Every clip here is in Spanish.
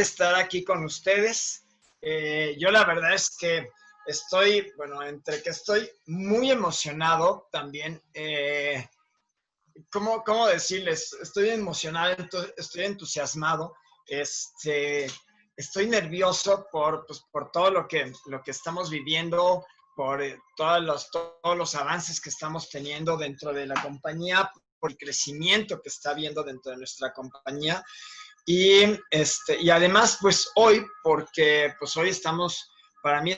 estar aquí con ustedes. Eh, yo la verdad es que estoy, bueno, entre que estoy muy emocionado también. Eh, ¿cómo, ¿Cómo decirles? Estoy emocionado, estoy entusiasmado. Este, estoy nervioso por, pues, por todo lo que, lo que estamos viviendo, por eh, todos, los, todos los avances que estamos teniendo dentro de la compañía, por el crecimiento que está habiendo dentro de nuestra compañía. Y, este, y además, pues hoy, porque pues hoy estamos, para mí,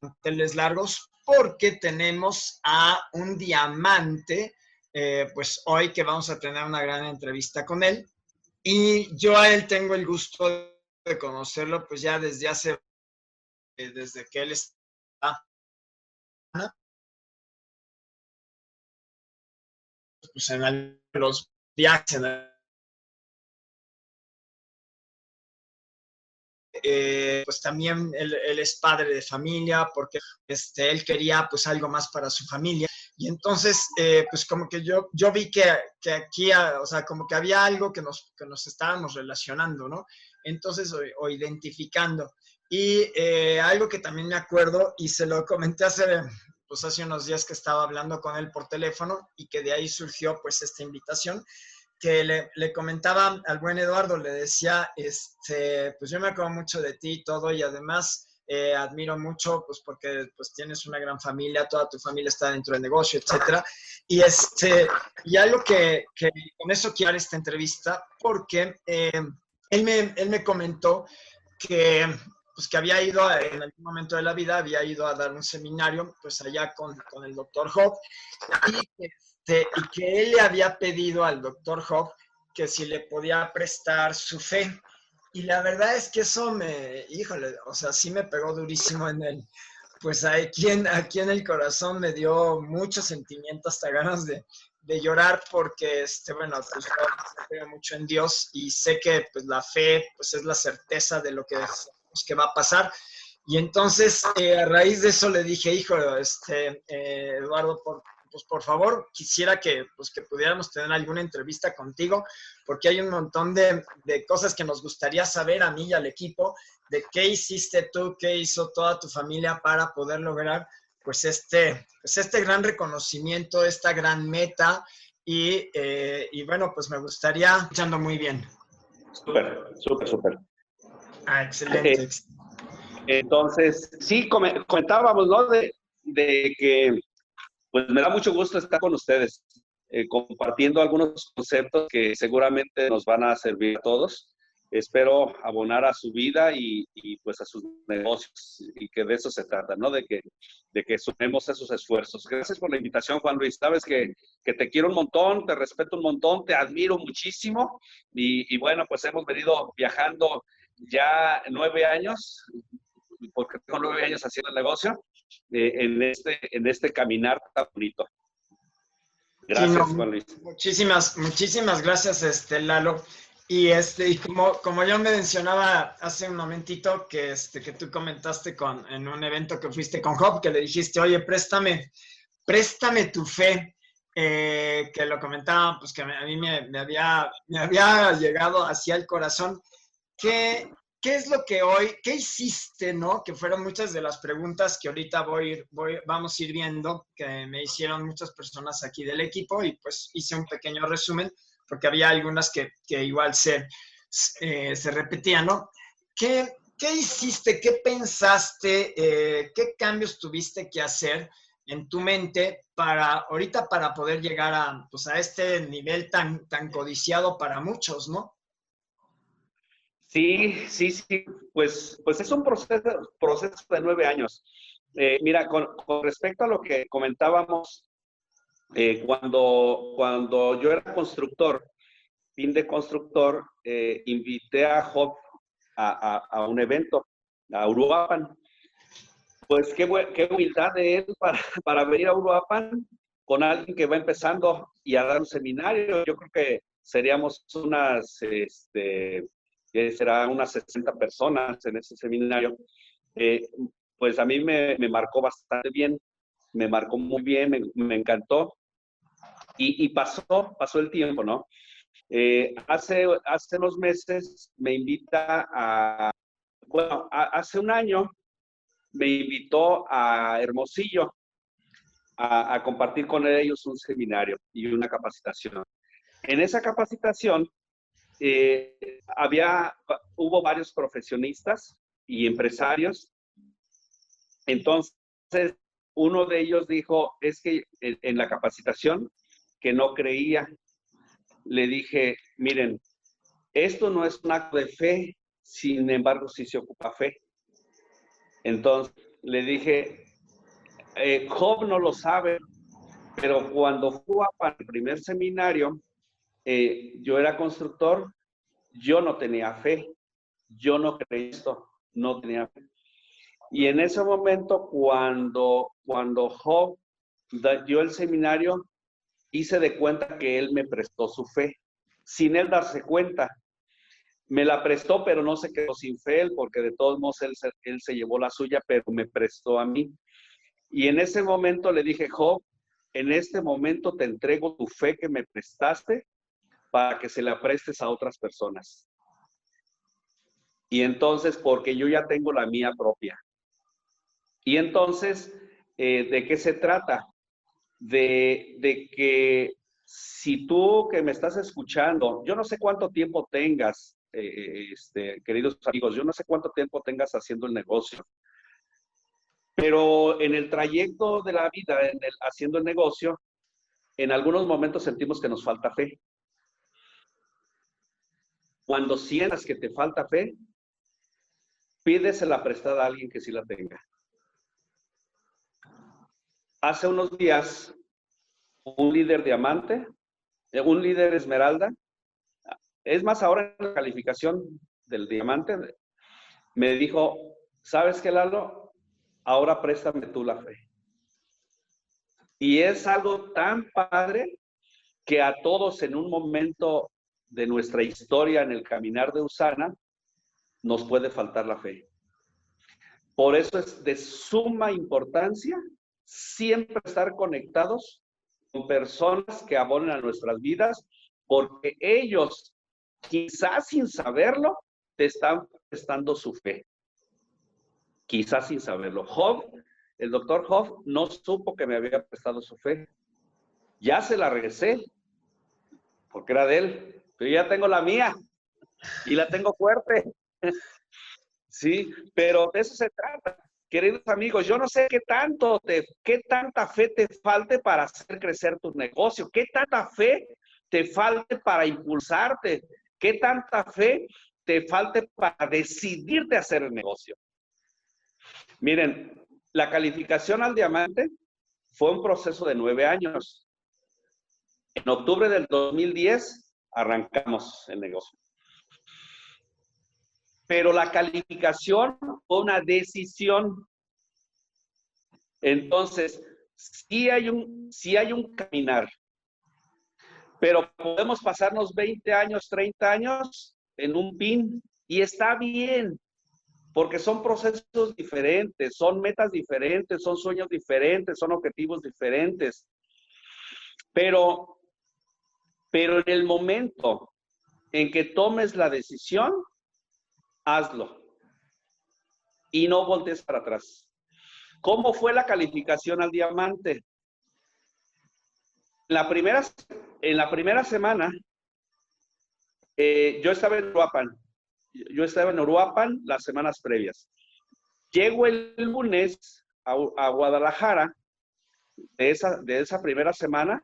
hoteles largos, porque tenemos a un diamante, eh, pues hoy que vamos a tener una gran entrevista con él. Y yo a él tengo el gusto de conocerlo, pues ya desde hace, eh, desde que él está pues en los viajes, en Eh, pues también él, es padre de familia porque este, él quería pues algo más para su familia. Y entonces, eh, pues como que yo, yo vi que, que, aquí, ah, o sea, como que había algo que nos, que nos estábamos relacionando, ¿no? Entonces, o, identificando. Y eh, algo que también me acuerdo, y se lo comenté hace, pues hace unos días que estaba hablando con él por teléfono y que de ahí surgió pues esta invitación, que le, comentaba al buen Eduardo, le decía, este, pues yo me acuerdo mucho de ti y todo, y además eh, admiro mucho, pues porque pues tienes una gran familia, toda tu familia está dentro del negocio, etcétera. Y, este, y algo que, que con eso quiero esta entrevista, porque eh, él, me, él me comentó que pues que había ido en algún momento de la vida, había ido a dar un seminario, pues allá con, con el doctor Job, y que y que él le había pedido al doctor Hoff que si le podía prestar su fe. Y la verdad es que eso me, híjole, o sea, sí me pegó durísimo en él. Pues aquí en, aquí en el corazón me dio mucho sentimiento, hasta ganas de, de llorar porque, este, bueno, pues creo mucho en Dios y sé que pues la fe pues es la certeza de lo que, que va a pasar. Y entonces, eh, a raíz de eso le dije, hijo, este, eh, Eduardo, por, pues por favor, quisiera que, pues, que pudiéramos tener alguna entrevista contigo, porque hay un montón de, de, cosas que nos gustaría saber a mí y al equipo, de qué hiciste tú, qué hizo toda tu familia para poder lograr, pues, este, pues este gran reconocimiento, esta gran meta, y, eh, y bueno, pues me gustaría, escuchando muy bien. Súper, súper, súper. Ah, excelente. Eh, entonces, sí, comentábamos, ¿no? De, de que pues me da mucho gusto estar con ustedes, eh, compartiendo algunos conceptos que seguramente nos van a servir a todos. Espero abonar a su vida y, pues a sus negocios y que de eso se trata, ¿no? De que, de que sumemos esos esfuerzos. Gracias por la invitación, Juan Luis. Sabes que, que te quiero un montón, te respeto un montón, te admiro muchísimo y, y bueno, pues hemos venido viajando ya nueve años, porque tengo nueve años haciendo el negocio en, este, en este caminar tan bonito. Gracias, Juan Luis. Muchísimas, muchísimas gracias, este, Lalo. Y, este, y como, como yo mencionaba hace un momentito que, este, que tú comentaste con, en un evento que fuiste con Job, que le dijiste, oye, préstame, préstame tu fe, eh, que lo comentaba, pues que a mí me, me, había, me había llegado hacia el corazón. ¿Qué, ¿qué es lo que hoy, qué hiciste, no? Que fueron muchas de las preguntas que ahorita voy, voy, vamos a ir viendo, que me hicieron muchas personas aquí del equipo y pues hice un pequeño resumen porque había algunas que, que igual se, eh, se repetían, ¿no? ¿Qué, ¿Qué hiciste? ¿Qué pensaste? Eh, ¿Qué cambios tuviste que hacer en tu mente para ahorita para poder llegar a, pues, a este nivel tan, tan codiciado para muchos, ¿no? Sí, sí, sí, pues, pues es un proceso, proceso de nueve años. Eh, mira, con, respecto a lo que comentábamos, eh, cuando, cuando yo era constructor, fin de constructor, eh, invité a Job a, un evento, a Uruapan. Pues qué, qué humildad de él para, para venir a Uruapan con alguien que va empezando y a dar un seminario. Yo creo que seríamos unas, este, que será unas 60 personas en ese seminario, eh, pues a mí me, me, marcó bastante bien, me marcó muy bien, me, me encantó. Y, y, pasó, pasó el tiempo, ¿no? Eh, hace, hace unos meses me invita a, bueno, hace un año me invitó a Hermosillo a, compartir con ellos un seminario y una capacitación. En esa capacitación eh, había, hubo varios profesionistas y empresarios. Entonces, uno de ellos dijo, es que en la capacitación que no creía le dije, miren, esto no es un acto de fe, sin embargo sí se ocupa fe. Entonces le dije, eh, Job no lo sabe, pero cuando fue para el primer seminario, eh, yo era constructor, yo no tenía fe, yo no creí esto, no tenía fe. Y en ese momento, cuando, cuando Job dio el seminario, hice de cuenta que él me prestó su fe, sin él darse cuenta. Me la prestó, pero no se quedó sin fe, porque de todos modos él, él se llevó la suya, pero me prestó a mí. Y en ese momento le dije, Job, en este momento te entrego tu fe que me prestaste para que se la prestes a otras personas. Y entonces, porque yo ya tengo la mía propia. Y entonces, eh, ¿de qué se trata? de, que si tú que me estás escuchando, yo no sé cuánto tiempo tengas, eh, este, queridos amigos, yo no sé cuánto tiempo tengas haciendo el negocio, pero en el trayecto de la vida, en el, haciendo el negocio, en algunos momentos sentimos que nos falta fe. Cuando sientas que te falta fe, pídesela prestada a alguien que sí la tenga hace unos días un líder diamante, eh, un líder esmeralda, es más, ahora en la calificación del diamante, me dijo, ¿sabes qué, Lalo? Ahora préstame tú la fe. Y es algo tan padre que a todos en un momento de nuestra historia en el caminar de Usana nos puede faltar la fe. Por eso es de suma importancia siempre estar conectados con personas que abonen a nuestras vidas, porque ellos, quizás sin saberlo, te están prestando su fe. Quizás sin saberlo. Job, el doctor Job, no supo que me había prestado su fe. Ya se la regresé, porque era de él, pero ya tengo la mía y la tengo fuerte. Sí, pero de eso se trata. Queridos amigos, yo no sé qué tanto te, qué tanta fe te falte para hacer crecer tu negocio, qué tanta fe te falte para impulsarte, qué tanta fe te falte para decidirte hacer el negocio. Miren, la calificación al diamante fue un proceso de nueve años. En octubre del 2010 arrancamos el negocio pero la calificación fue una decisión. Entonces, sí hay un, sí hay un caminar, pero podemos pasarnos 20 años, 30 años en un pin y está bien, porque son procesos diferentes, son metas diferentes, son sueños diferentes, son objetivos diferentes. Pero, pero en el momento en que tomes la decisión, hazlo. Y no voltees para atrás. ¿Cómo fue la calificación al diamante? En la primera semana, eh, yo estaba en Uruapan. Yo estaba en Uruapan las semanas previas. Llego el lunes a, Guadalajara de esa primera semana.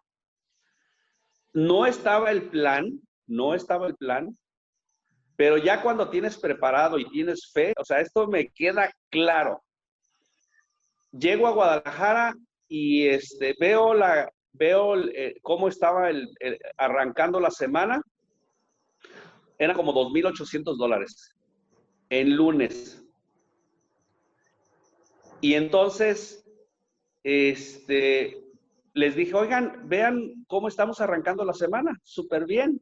No estaba el plan, no estaba el plan, pero ya cuando tienes preparado y tienes fe, o sea, esto me queda claro. Llego a Guadalajara y este, veo, la, veo eh, cómo estaba el, arrancando la semana. Era como 2.800 dólares en lunes. Y entonces, este, les dije, oigan, vean cómo estamos arrancando la semana. Súper bien.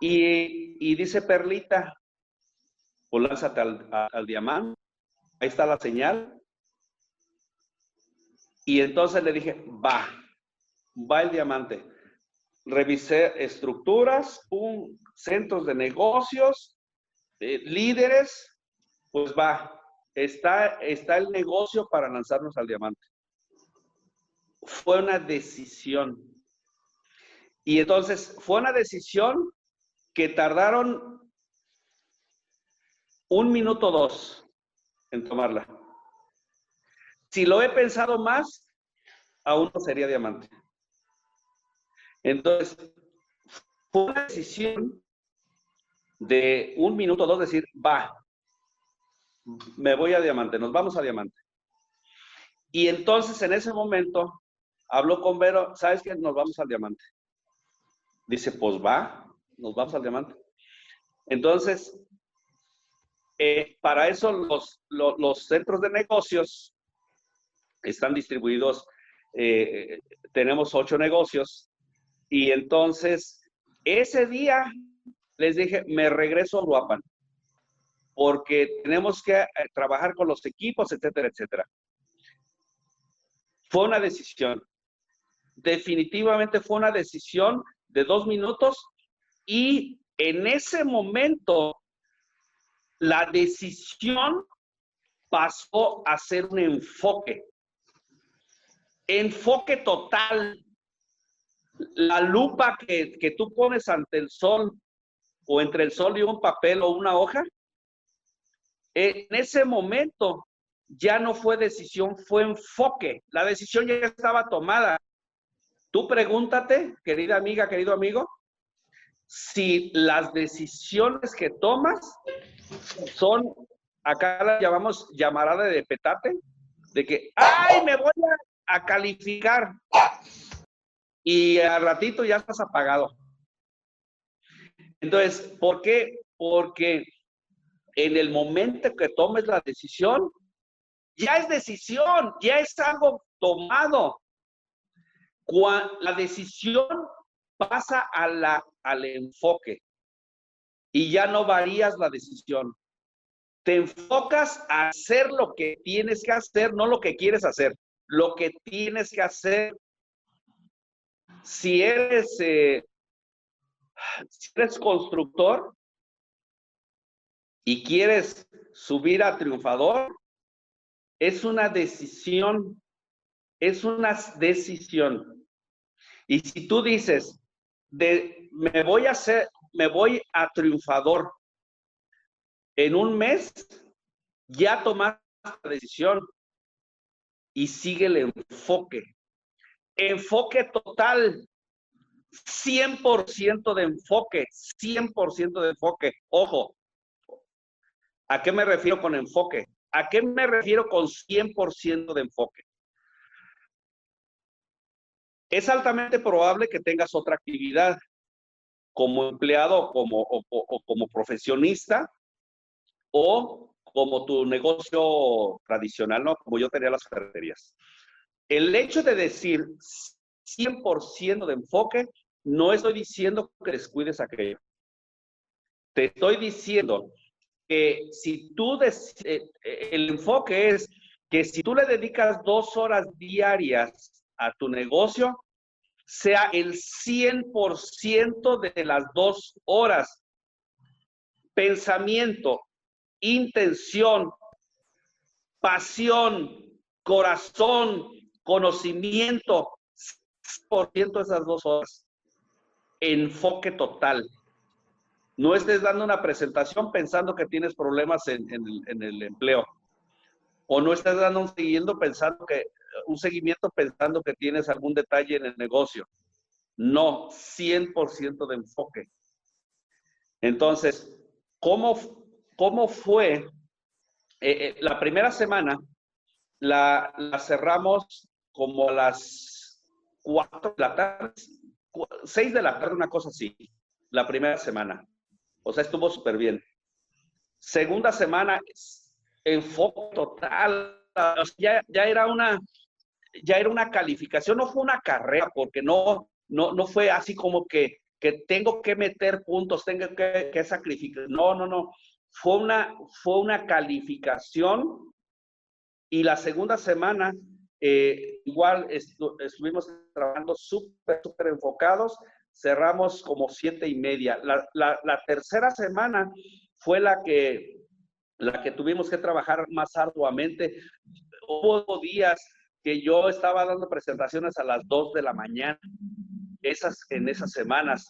Y, dice Perlita, pues lánzate al, diamante, ahí está la señal. Y entonces le dije, va, va el diamante. revisé estructuras, centros de negocios, eh, líderes, pues va, está, está el negocio para lanzarnos al diamante. Fue una decisión. Y entonces fue una decisión que tardaron un minuto dos en tomarla. Si lo he pensado más, aún no sería diamante. Entonces, fue una decisión de un minuto dos decir, va, me voy a diamante, nos vamos a diamante. Y entonces en ese momento habló con Vero, ¿sabes qué? Nos vamos al diamante. Dice, pues va, nos vamos al diamante. Entonces, eh, para eso los, los, centros de negocios están distribuidos, eh, tenemos ocho negocios, y entonces ese día les dije, me regreso a Uruapan, porque tenemos que eh, trabajar con los equipos, etcétera, etcétera. Fue una decisión. Definitivamente fue una decisión de dos minutos y en ese momento la decisión pasó a ser un enfoque. Enfoque total. La lupa que, que tú pones ante el sol o entre el sol y un papel o una hoja, en ese momento ya no fue decisión, fue enfoque. La decisión ya estaba tomada. Tú pregúntate, querida amiga, querido amigo, si las decisiones que tomas son, acá la llamamos llamarada de petate, de que, ay, me voy a, calificar. Y al ratito ya estás apagado. Entonces, ¿por qué? Porque en el momento que tomes la decisión, ya es decisión, ya es algo tomado. La decisión pasa a la, al enfoque y ya no varías la decisión. Te enfocas a hacer lo que tienes que hacer, no lo que quieres hacer, lo que tienes que hacer. Si eres eh, si eres constructor y quieres subir a triunfador, es una decisión, es una decisión. Y si tú dices, de, me voy a hacer, me voy a triunfador en un mes, ya tomaste la decisión y sigue el enfoque. Enfoque total. 100% de enfoque, 100% de enfoque. Ojo, ¿a qué me refiero con enfoque? ¿A qué me refiero con 100% de enfoque? Es altamente probable que tengas otra actividad como empleado como, o, como profesionista o como tu negocio tradicional, ¿no? Como yo tenía las ferreterías. El hecho de decir 100% de enfoque, no estoy diciendo que descuides aquello. Te estoy diciendo que si tú, eh, el enfoque es que si tú le dedicas dos horas diarias a tu negocio, sea el 100% de las dos horas. Pensamiento, intención, pasión, corazón, conocimiento, por ciento esas dos horas. Enfoque total. No estés dando una presentación pensando que tienes problemas en, el, empleo. O no estés dando un seguimiento pensando que un seguimiento pensando que tienes algún detalle en el negocio. No, 100% de enfoque. Entonces, ¿cómo, cómo fue? Eh, eh, la primera semana la, cerramos como a las 4 de la tarde, 6 de la tarde, una cosa así, la primera semana. O sea, estuvo súper bien. Segunda semana, enfoque total. Ya, ya, era una, ya era una calificación, no fue una carrera, porque no, no, no fue así como que, que tengo que meter puntos, tengo que, que sacrificar. No, no, no. Fue una, fue una calificación y la segunda semana eh, igual estuvimos trabajando súper, súper enfocados. cerramos como siete y media. La, tercera semana fue la que, la que tuvimos que trabajar más arduamente. Hubo días que yo estaba dando presentaciones a las dos de la mañana, esas, en esas semanas.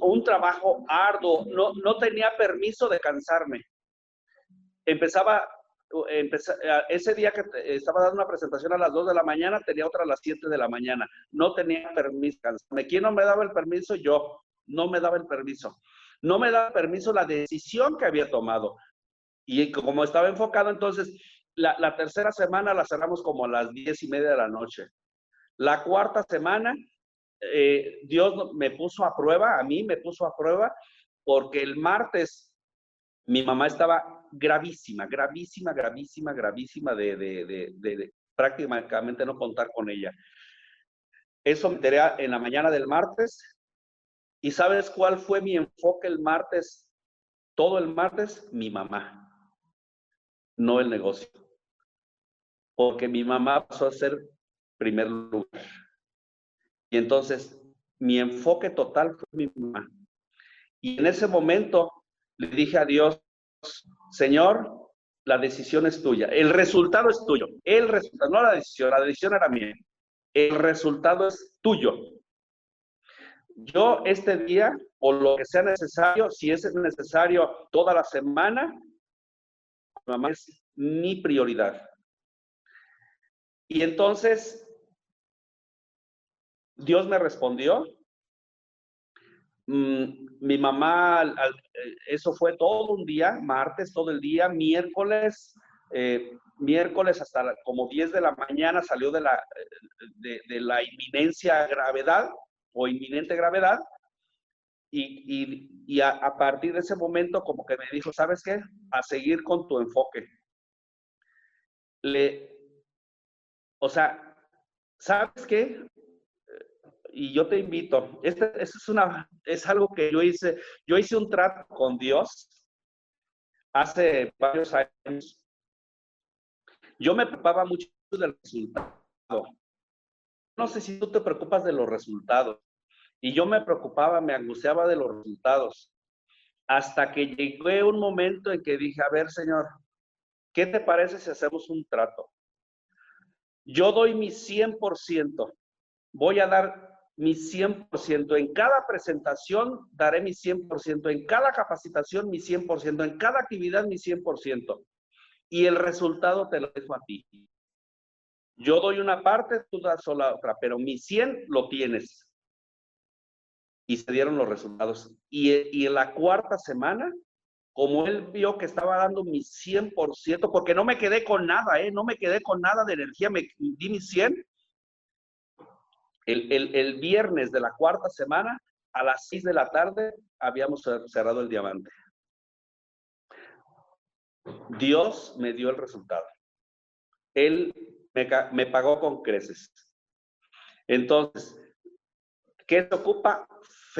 Un trabajo arduo, no, no tenía permiso de cansarme. Empezaba ese día que estaba dando una presentación a las 2 de la mañana, tenía otra a las 7 de la mañana. No tenía permiso. ¿Quién no me daba el permiso? Yo. No me daba el permiso. No me daba permiso la decisión que había tomado. Y como estaba enfocado, entonces, la, tercera semana la cerramos como a las 10 y media de la noche. La cuarta semana, eh, Dios me puso a prueba, a mí me puso a prueba, porque el martes mi mamá estaba gravísima, gravísima, gravísima, gravísima de, de, prácticamente no contar con ella. Eso me enteré en la mañana del martes. ¿Y sabes cuál fue mi enfoque el martes? Todo el martes, mi mamá, no el negocio. Porque mi mamá pasó a ser primer lugar. Y entonces, mi enfoque total fue mi mamá. Y en ese momento le dije a Dios, Señor, la decisión es tuya. El resultado es tuyo. El resultado, no la decisión, la decisión era mía. El resultado es tuyo. Yo este día, o lo que sea necesario, si es necesario toda la semana, mamá es mi prioridad. Y entonces, Dios me respondió Mm, mi mamá, eh, eso fue todo un día, martes todo el día, miércoles, eh, miércoles hasta como 10 de la mañana salió de la, de, la inminencia gravedad o inminente gravedad. Y, a, a, partir de ese momento como que me dijo, ¿sabes qué? A seguir con tu enfoque. Le, o sea, ¿sabes qué? y yo te invito, este, es, una, es algo que yo hice, yo hice un trato con Dios hace varios años. Yo me preocupaba mucho del resultado. No sé si tú te preocupas de los resultados. Y yo me preocupaba, me angustiaba de los resultados. Hasta que llegué un momento en que dije, a ver, Señor, ¿qué te parece si hacemos un trato? Yo doy mi 100%. Voy a dar mi 100%. En cada presentación daré mi 100%. En cada capacitación mi 100%. En cada actividad mi 100%. Y el resultado te lo dejo a ti. Yo doy una parte, tú das la otra, pero mi 100 lo tienes. Y se dieron los resultados. Y, y en la cuarta semana, como él vio que estaba dando mi 100%, porque no me quedé con nada, ¿eh? no me quedé con nada de energía, me di mi 100, el, viernes de la cuarta semana, a las 6 de la tarde, habíamos cerrado el diamante. Dios me dio el resultado. Él me, pagó con creces. Entonces, ¿qué se ocupa?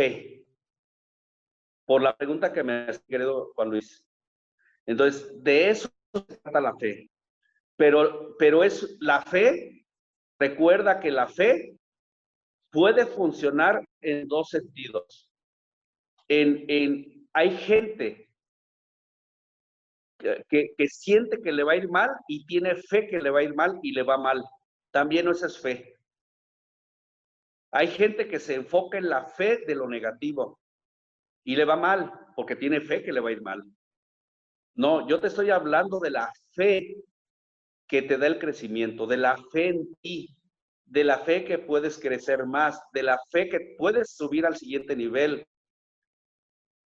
Fe. Por la pregunta que me has querido Juan Luis. Entonces, de eso se trata la fe. Pero, pero es la fe, recuerda que la fe puede funcionar en dos sentidos. En, hay gente que, que, siente que le va a ir mal y tiene fe que le va a ir mal y le va mal. También eso es fe. Hay gente que se enfoca en la fe de lo negativo y le va mal porque tiene fe que le va a ir mal. No, yo te estoy hablando de la fe que te da el crecimiento, de la fe en ti, de la fe que puedes crecer más, de la fe que puedes subir al siguiente nivel.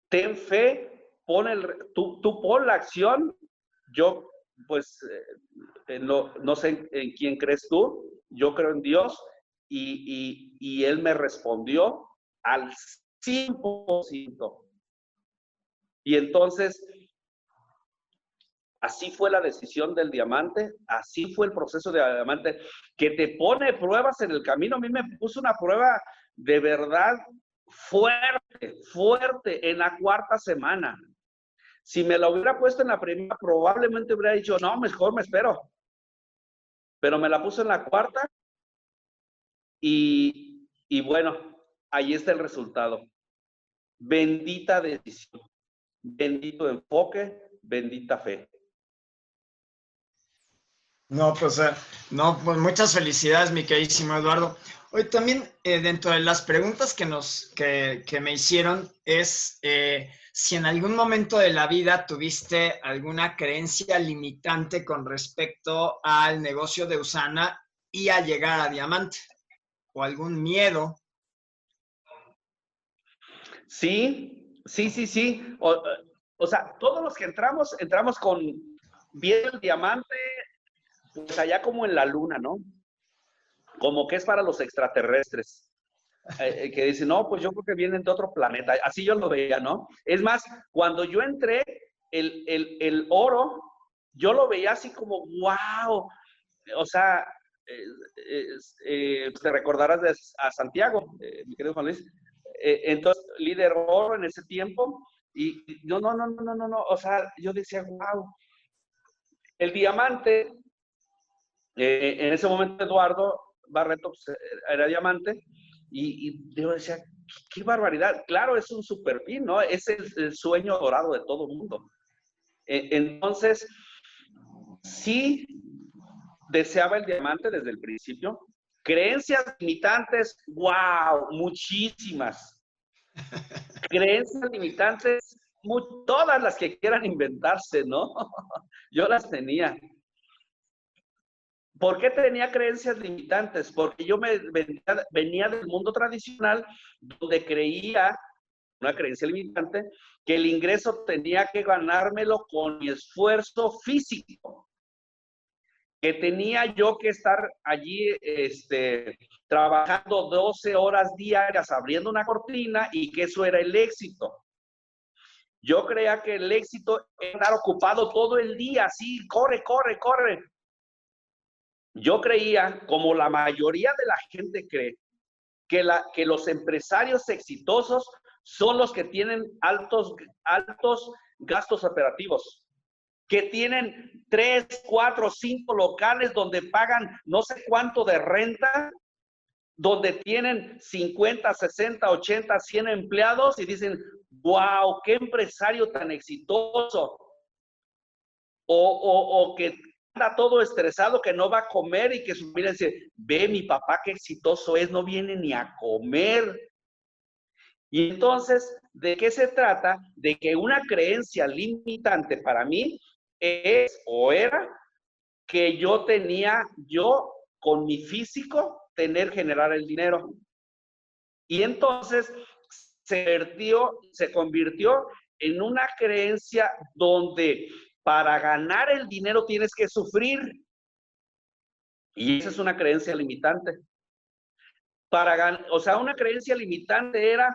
Ten fe, pon el, tú, tú pon la acción. Yo, pues, eh, no, no sé en, quién crees tú, yo creo en Dios y, Él me respondió al 100%. Y entonces, Así fue la decisión del diamante, así fue el proceso de diamante, que te pone pruebas en el camino. A mí me puso una prueba de verdad fuerte, fuerte en la cuarta semana. Si me la hubiera puesto en la primera, probablemente hubiera dicho, no, mejor me espero. Pero me la puso en la cuarta y, y bueno, ahí está el resultado. Bendita decisión, bendito enfoque, bendita fe. No, pues, eh, no, pues muchas felicidades, mi queridísimo Eduardo. Hoy también, eh, dentro de las preguntas que, nos, que, me hicieron, es eh, si en algún momento de la vida tuviste alguna creencia limitante con respecto al negocio de Usana y a llegar a Diamante, o algún miedo. Sí, sí, sí, sí. O, o sea, todos los que entramos, entramos con bien el diamante, pues allá como en la luna, ¿no? Como que es para los extraterrestres. Eh, eh, que dicen, no, pues yo creo que vienen de otro planeta. Así yo lo veía, ¿no? Es más, cuando yo entré, el, oro, yo lo veía así como, wow. O sea, eh, te recordarás de, a Santiago, mi querido Juan Luis. entonces, líder oro en ese tiempo. Y no, no, no, no, no, no. O sea, yo decía, wow. El diamante eh, en ese momento Eduardo Barreto pues, era diamante y, yo decía, qué, barbaridad. Claro, es un super pin, ¿no? Es el, sueño dorado de todo el mundo. E, entonces, sí deseaba el diamante desde el principio. Creencias limitantes, wow, muchísimas. Creencias limitantes, todas las que quieran inventarse, ¿no? Yo las tenía. ¿Por qué tenía creencias limitantes? Porque yo me venía, del mundo tradicional donde creía, una creencia limitante, que el ingreso tenía que ganármelo con mi esfuerzo físico, que tenía yo que estar allí este, trabajando 12 horas diarias abriendo una cortina y que eso era el éxito. Yo creía que el éxito era estar ocupado todo el día, así, corre, corre, corre. Yo creía, como la mayoría de la gente cree, que, la, que los empresarios exitosos son los que tienen altos, altos gastos operativos, que tienen tres, cuatro, cinco locales donde pagan no sé cuánto de renta, donde tienen 50, 60, 80, 100 empleados y dicen, wow, qué empresario tan exitoso. O, o, o que todo estresado que no va a comer y que su familia dice, ve mi papá qué exitoso es, no viene ni a comer. Y entonces, ¿de qué se trata? De que una creencia limitante para mí es o era que yo tenía, yo con mi físico, tener, generar el dinero. Y entonces se, vertió, se convirtió en una creencia donde para ganar el dinero tienes que sufrir. Y esa es una creencia limitante. Para o sea, una creencia limitante era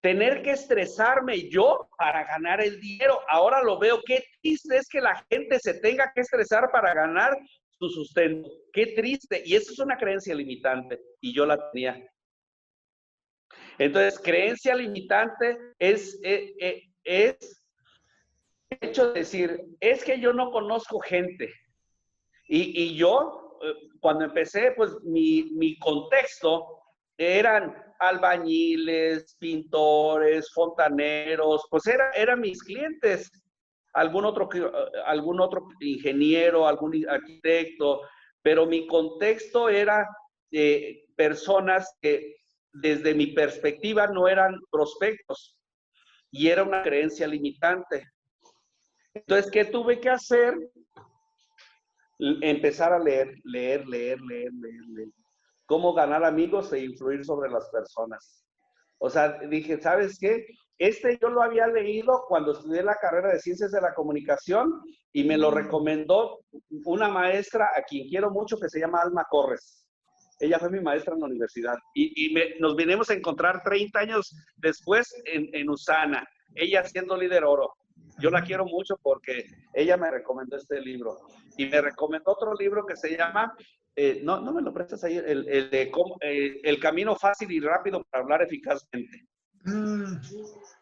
tener que estresarme yo para ganar el dinero. Ahora lo veo, qué triste es que la gente se tenga que estresar para ganar su sustento. Qué triste. Y eso es una creencia limitante. Y yo la tenía. Entonces, creencia limitante es, eh, eh, es hecho de decir, es que yo no conozco gente. Y, yo, eh, cuando empecé, pues mi, mi contexto eran albañiles, pintores, fontaneros, pues era, eran mis clientes. Algún otro, algún otro ingeniero, algún arquitecto, pero mi contexto era eh, personas que desde mi perspectiva no eran prospectos y era una creencia limitante. Entonces, ¿qué tuve que hacer? Empezar a leer, leer, leer, leer, leer, leer. Cómo ganar amigos e influir sobre las personas. O sea, dije, ¿sabes qué? Este yo lo había leído cuando estudié la carrera de Ciencias de la Comunicación y me lo recomendó una maestra a quien quiero mucho que se llama Alma Corres. Ella fue mi maestra en la universidad y, nos vinimos a encontrar 30 años después en, en Usana, ella siendo líder oro. Yo la quiero mucho porque ella me recomendó este libro y me recomendó otro libro que se llama, eh, no, no me lo prestas ahí, el, el de cómo, eh, el camino fácil y rápido para hablar eficazmente. Mm.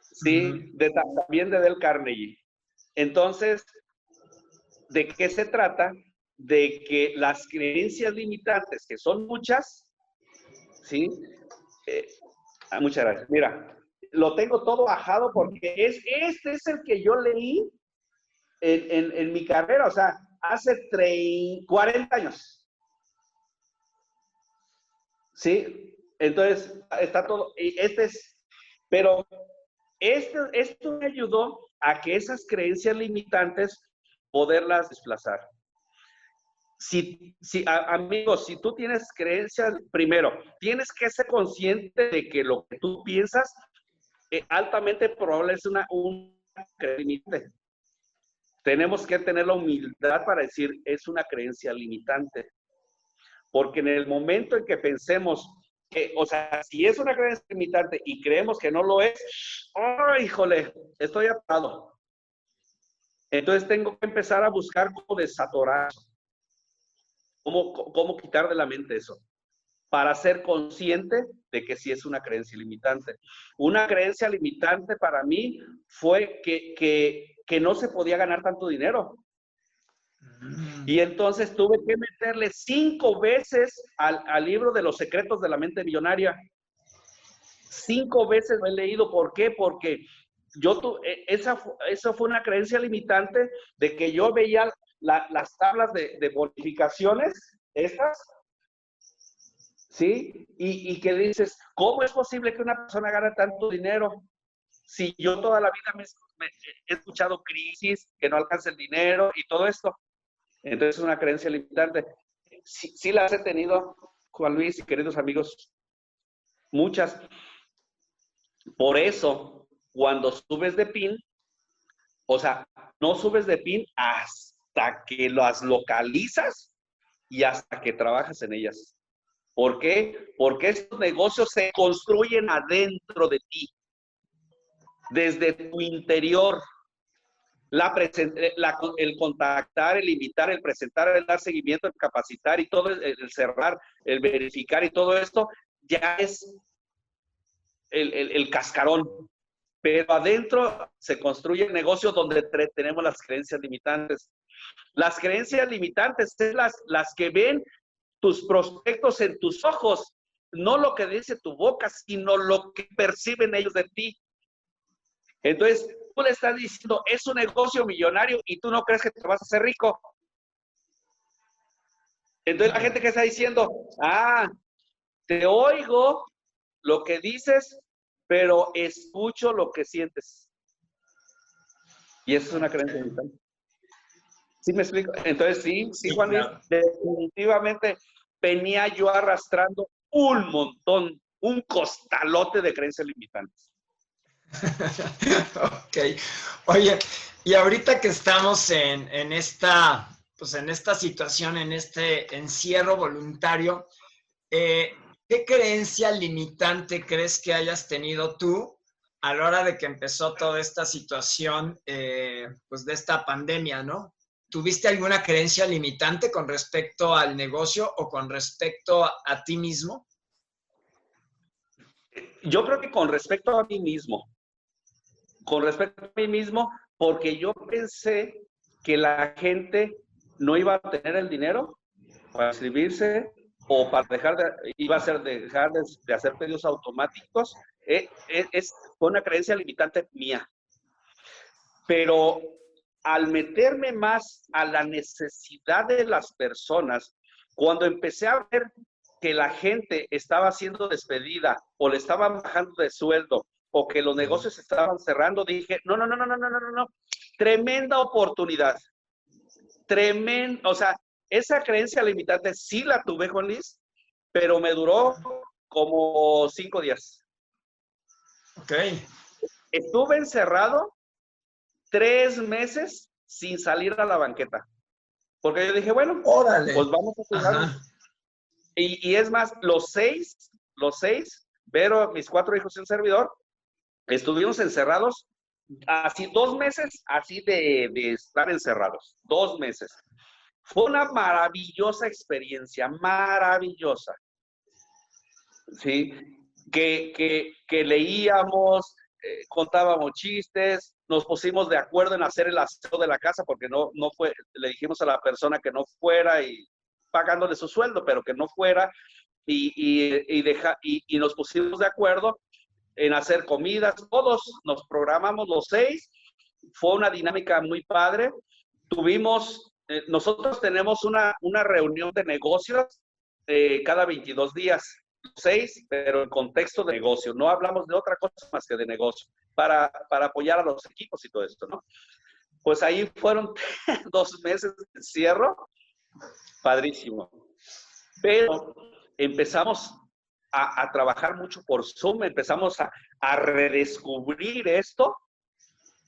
Sí, de, también de Del Carnegie. Entonces, ¿de qué se trata? De que las creencias limitantes, que son muchas, ¿sí? Eh, Ah, muchas gracias. Mira, lo tengo todo bajado porque es, este es el que yo leí en, mi carrera, o sea, hace 40 años. ¿Sí? Entonces, está todo, este es, pero esto, esto me ayudó a que esas creencias limitantes poderlas desplazar. Si, si amigos, si tú tienes creencias, primero, tienes que ser consciente de que lo que tú piensas eh, altamente probable es una, un limitante. Tenemos que tener la humildad para decir, es una creencia limitante. Porque en el momento en que pensemos que, o sea, si es una creencia limitante y creemos que no lo es, ¡oh, híjole! Estoy atado. Entonces tengo que empezar a buscar cómo desatorar, cómo, cómo quitar de la mente eso para ser consciente de que sí es una creencia limitante. Una creencia limitante para mí fue que, que, no se podía ganar tanto dinero. Mm. Y entonces tuve que meterle cinco veces al, al, libro de los secretos de la mente millonaria. Cinco veces lo he leído. ¿Por qué? Porque yo tu, e, esa, esa fue una creencia limitante de que yo veía las tablas de, de bonificaciones, estas, ¿sí? Y, que dices, ¿cómo es posible que una persona gane tanto dinero? Si yo toda la vida me, he escuchado crisis, que no alcanza el dinero y todo esto. Entonces es una creencia limitante. Sí, sí las he tenido, Juan Luis y queridos amigos, muchas. Por eso, cuando subes de PIN, o sea, no subes de PIN hasta que las localizas y hasta que trabajas en ellas. ¿Por qué? Porque estos negocios se construyen adentro de ti, desde tu interior. La, el contactar, el invitar, el presentar, el dar seguimiento, el capacitar y todo, el, cerrar, el verificar y todo esto, ya es el, el cascarón. Pero adentro se construye el negocio donde tenemos las creencias limitantes. Las creencias limitantes son las, las que ven tus prospectos en tus ojos, no lo que dice tu boca, sino lo que perciben ellos de ti. Entonces, tú le estás diciendo, es un negocio millonario y tú no crees que te vas a hacer rico. Entonces la gente que está diciendo, ah, te oigo lo que dices, pero escucho lo que sientes. Y eso es una creencia limitante. ¿Sí me explico? Entonces, sí, sí, Juan definitivamente venía yo arrastrando un montón, un costalote de creencias limitantes. ok. Oye, y ahorita que estamos en, en, esta, pues en esta situación, en este encierro voluntario, eh, ¿qué creencia limitante crees que hayas tenido tú a la hora de que empezó toda esta situación, eh, pues de esta pandemia, ¿no? ¿Tuviste alguna creencia limitante con respecto al negocio o con respecto a, ti mismo? Yo creo que con respecto a mí mismo. Con respecto a mí mismo, porque yo pensé que la gente no iba a tener el dinero para inscribirse o para dejar de, iba a ser dejar de, hacer pedidos automáticos. Eh, eh, es, fue una creencia limitante mía. Pero al meterme más a la necesidad de las personas, cuando empecé a ver que la gente estaba siendo despedida o le estaban bajando de sueldo o que los negocios estaban cerrando, dije, no, no, no, no, no, no, no, no, tremenda oportunidad. Tremenda, o sea, esa creencia limitante sí la tuve, Juan Luis, pero me duró como cinco días. Ok. Estuve encerrado tres meses sin salir a la banqueta. Porque yo dije, bueno, Órale. pues vamos a jugar. Y, y, es más, los seis, los seis, Vero, mis cuatro hijos y un servidor, estuvimos encerrados así dos meses, así de, de estar encerrados, dos meses. Fue una maravillosa experiencia, maravillosa. ¿Sí? Que, que, que leíamos, eh, contábamos chistes, nos pusimos de acuerdo en hacer el aseo de la casa porque no, no fue, le dijimos a la persona que no fuera y pagándole su sueldo, pero que no fuera y, y, y, deja, y, y nos pusimos de acuerdo en hacer comidas, todos nos programamos los seis. Fue una dinámica muy padre. Tuvimos, eh, nosotros tenemos una, una reunión de negocios eh, cada 22 días, seis, pero en contexto de negocio. No hablamos de otra cosa más que de negocio, para, para apoyar a los equipos y todo esto, ¿no? Pues ahí fueron dos meses de encierro, padrísimo. Pero empezamos a, trabajar mucho por Zoom, empezamos a, a redescubrir esto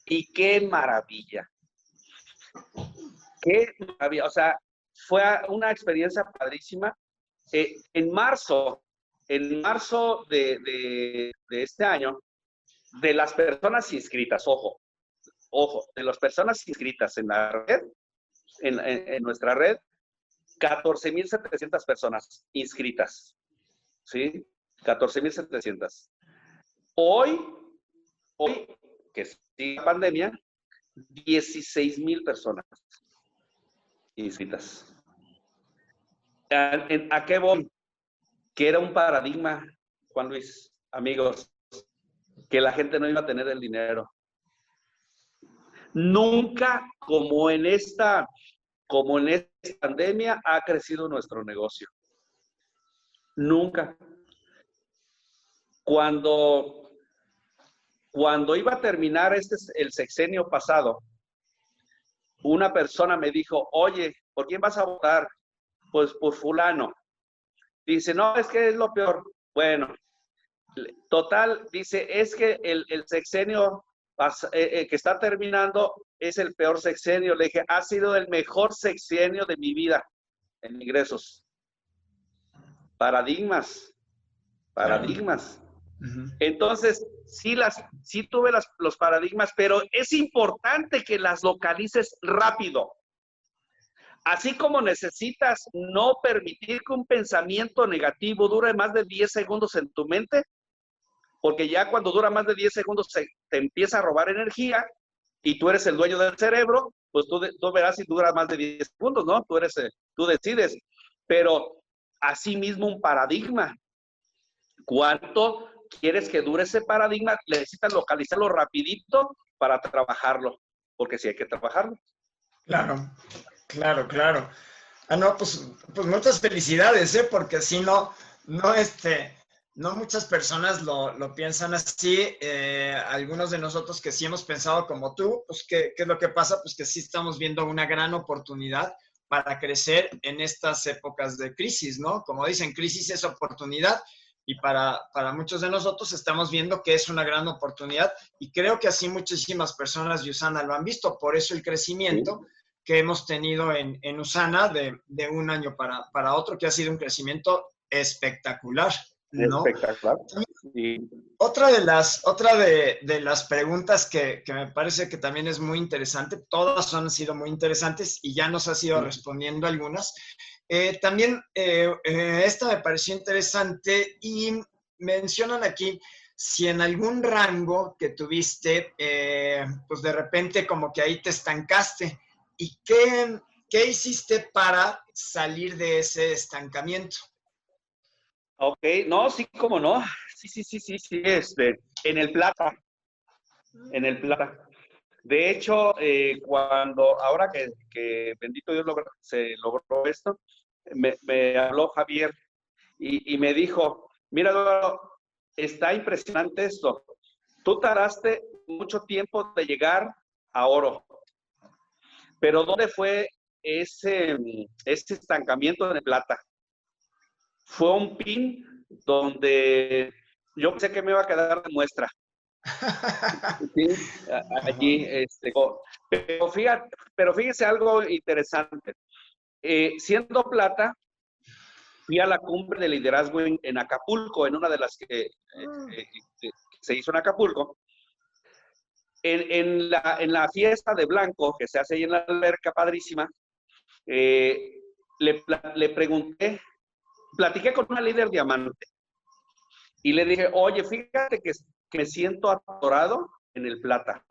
y qué maravilla. Qué maravilla. O sea, fue una experiencia padrísima. Eh, en marzo, en marzo de, de, este año, de las personas inscritas, ojo, ojo, de las personas inscritas en la red, en, en nuestra red, 14.700 personas inscritas. ¿Sí? 14.700. Hoy, hoy, que sigue la pandemia, 16.000 personas inscritas. ¿A, qué voy? Que era un paradigma, Juan Luis, amigos, que la gente no iba a tener el dinero. Nunca como en esta, como en esta pandemia ha crecido nuestro negocio. Nunca. Cuando, cuando iba a terminar este, el sexenio pasado, una persona me dijo, oye, ¿por quién vas a votar? Pues por fulano. Dice, no, es que es lo peor. Bueno, total, dice, es que el, sexenio eh, eh, que está terminando es el peor sexenio. Le dije, ha sido el mejor sexenio de mi vida en ingresos paradigmas, paradigmas. Entonces, sí, las, sí tuve las, los paradigmas, pero es importante que las localices rápido. Así como necesitas no permitir que un pensamiento negativo dure más de 10 segundos en tu mente, porque ya cuando dura más de 10 segundos se, te empieza a robar energía y tú eres el dueño del cerebro, pues tú, tú verás si dura más de 10 segundos, ¿no? Tú, eres, tú decides. Pero asimismo un paradigma. ¿Cuánto quieres que dure ese paradigma? Necesitas localizarlo rapidito para trabajarlo, porque sí hay que trabajarlo. Claro, claro, claro. Ah, no, pues, pues muchas felicidades, ¿eh? Porque si no, no, este, no muchas personas lo, lo piensan así. Eh, algunos de nosotros que sí hemos pensado como tú, pues, ¿qué, ¿qué es lo que pasa? Pues que sí estamos viendo una gran oportunidad para crecer en estas épocas de crisis, ¿no? Como dicen, crisis es oportunidad y para, para muchos de nosotros estamos viendo que es una gran oportunidad y creo que así muchísimas personas de Usana lo han visto, por eso el crecimiento que hemos tenido en, en Usana de, de, un año para, para otro, que ha sido un crecimiento espectacular. ¿No? Espectacular. Otra de las, otra de, de las preguntas que, que, me parece que también es muy interesante, todas han sido muy interesantes y ya nos has ido respondiendo algunas. Eh, también eh, eh, esta me pareció interesante y mencionan aquí si en algún rango que tuviste, pues de repente como que ahí te estancaste y qué, qué hiciste para salir de ese estancamiento. Ok, no, sí, cómo no. Sí, sí, sí, sí, sí, este, en el plata. En el plata. De hecho, eh, cuando, ahora que, bendito Dios se logró esto, me, habló Javier y, me dijo, mira, está impresionante esto. Tú tardaste mucho tiempo de llegar a oro, pero ¿dónde fue ese, ese estancamiento de plata? Fue un pin donde yo pensé que me iba a quedar de muestra. sí, allí, este, pero, fíjate, pero fíjese algo interesante. Eh, siendo plata, fui a la cumbre de liderazgo en, Acapulco, en una de las que eh, mm. eh, se hizo en Acapulco. En, en, la, en, la, fiesta de Blanco, que se hace ahí en la alberca padrísima, le, le pregunté platiqué con una líder diamante y le dije, oye, fíjate que, me siento atorado en el plata.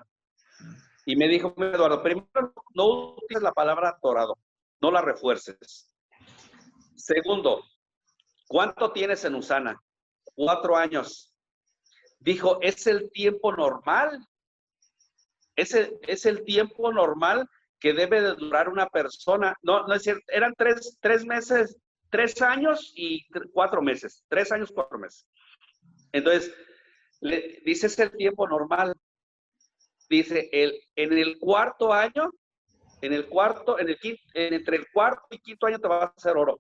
Y me dijo, Eduardo, primero, no utilices la palabra atorado, no la refuerces. Segundo, ¿cuánto tienes en Usana? Cuatro años. dijo, es el tiempo normal. Es el, es el tiempo normal que debe de durar una persona. No, no es cierto, eran tres, tres meses, tres años y cuatro meses. Tres años, cuatro meses. Entonces, le, dice, es el tiempo normal. Dice, el, en el cuarto año, en el cuarto, en el quinto, entre el cuarto y quinto año te vas a hacer oro.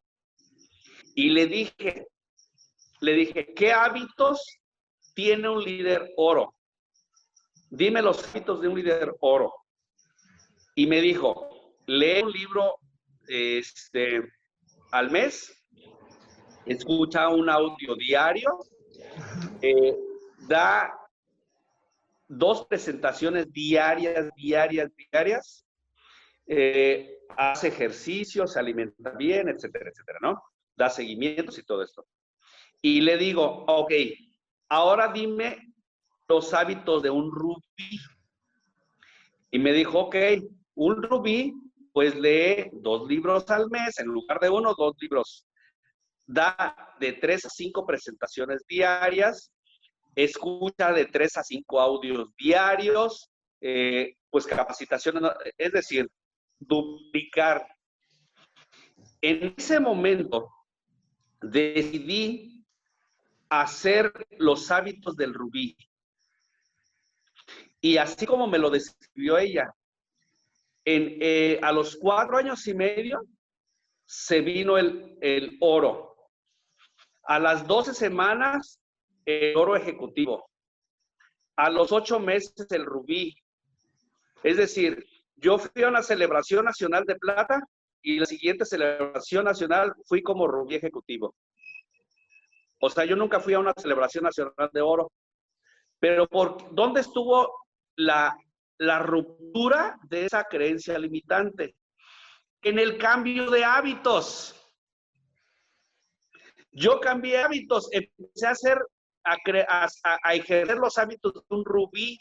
Y le dije, le dije, ¿qué hábitos tiene un líder oro? Dime los hábitos de un líder oro. Y me dijo, lee un libro este, al mes, escucha un audio diario, eh, da dos presentaciones diarias, diarias, diarias, eh, hace ejercicios, se alimenta bien, etcétera, etcétera, ¿no? Da seguimientos y todo esto. Y le digo, ok, ahora dime los hábitos de un rubí. Y me dijo, ok, un rubí, pues lee dos libros al mes, en lugar de uno, dos libros. Da de tres a cinco presentaciones diarias, escucha de tres a cinco audios diarios, eh, pues capacitación, es decir, duplicar. En ese momento decidí hacer los hábitos del rubí. Y así como me lo describió ella, eh, a los cuatro años y medio se vino el, el oro. A las doce semanas, el oro ejecutivo. A los ocho meses, el rubí. Es decir, yo fui a una celebración nacional de plata y la siguiente celebración nacional fui como rubí ejecutivo. O sea, yo nunca fui a una celebración nacional de oro. Pero por dónde estuvo la, la ruptura de esa creencia limitante? En el cambio de hábitos. Yo cambié hábitos, empecé a hacer, a, a, ejercer los hábitos de un rubí.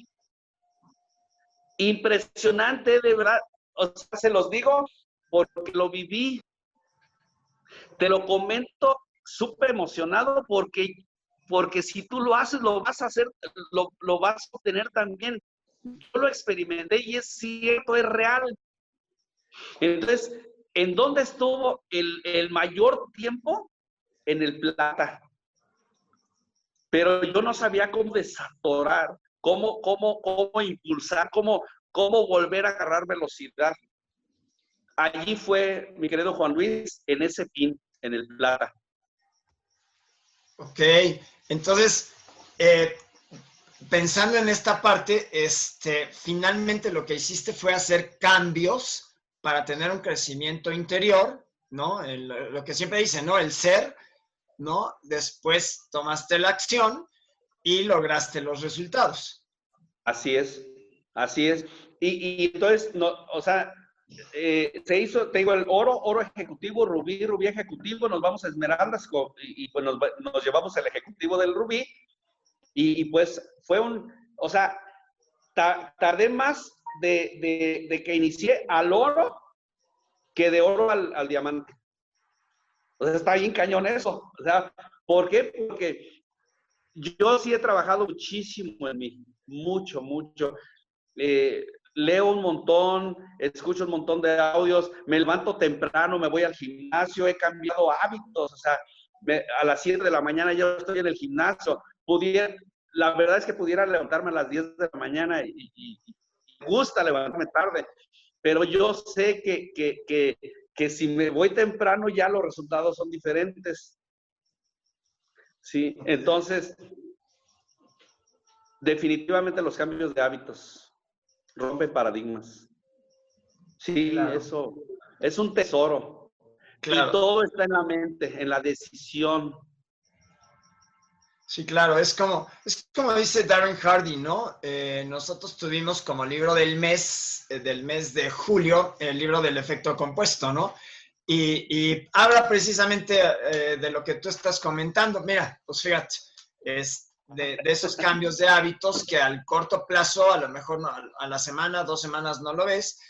Impresionante, de verdad. O sea, se los digo porque lo viví. Te lo comento súper emocionado porque, porque si tú lo haces, lo vas a hacer, lo, lo vas a obtener también. Yo lo experimenté y es cierto, es real. Entonces, ¿en dónde estuvo el, el mayor tiempo? En el plata. Pero yo no sabía cómo desatorar, cómo, cómo, cómo impulsar, cómo, cómo volver a agarrar velocidad. Allí fue, mi querido Juan Luis, en ese pin, en el plata. Ok, entonces, eh, pensando en esta parte, este, finalmente lo que hiciste fue hacer cambios para tener un crecimiento interior, ¿no? lo que siempre dicen, ¿no? El ser, ¿no? Después tomaste la acción y lograste los resultados. Así es, así es. Y, y entonces, no, o sea, eh, se hizo, te digo, el oro, oro ejecutivo, rubí, rubí ejecutivo, nos vamos a Esmeraldas y, pues nos, nos, llevamos el ejecutivo del rubí y, pues fue un, o sea, tardé más de, de, que inicié al oro que de oro al, al diamante. O sea, está bien cañón eso. O sea, ¿por qué? Porque yo sí he trabajado muchísimo en mí, mucho, mucho. Eh, leo un montón, escucho un montón de audios, me levanto temprano, me voy al gimnasio, he cambiado hábitos, o sea, a las 7 de la mañana yo estoy en el gimnasio, pudiera, la verdad es que pudiera levantarme a las 10 de la mañana y, y, gusta levantarme tarde, pero yo sé que, que, que, que si me voy temprano ya los resultados son diferentes. Sí, entonces, definitivamente los cambios de hábitos rompe paradigmas. Sí, eso es un tesoro. Y todo está en la mente, en la decisión. Sí, claro, es como, es como dice Darren Hardy, ¿no? Eh, nosotros tuvimos como libro del mes, eh, del mes de julio, el libro del efecto compuesto, ¿no? Y, habla precisamente eh, de lo que tú estás comentando. Mira, pues fíjate, es, de, esos cambios de hábitos que al corto plazo, a lo mejor a la semana, dos semanas no lo ves,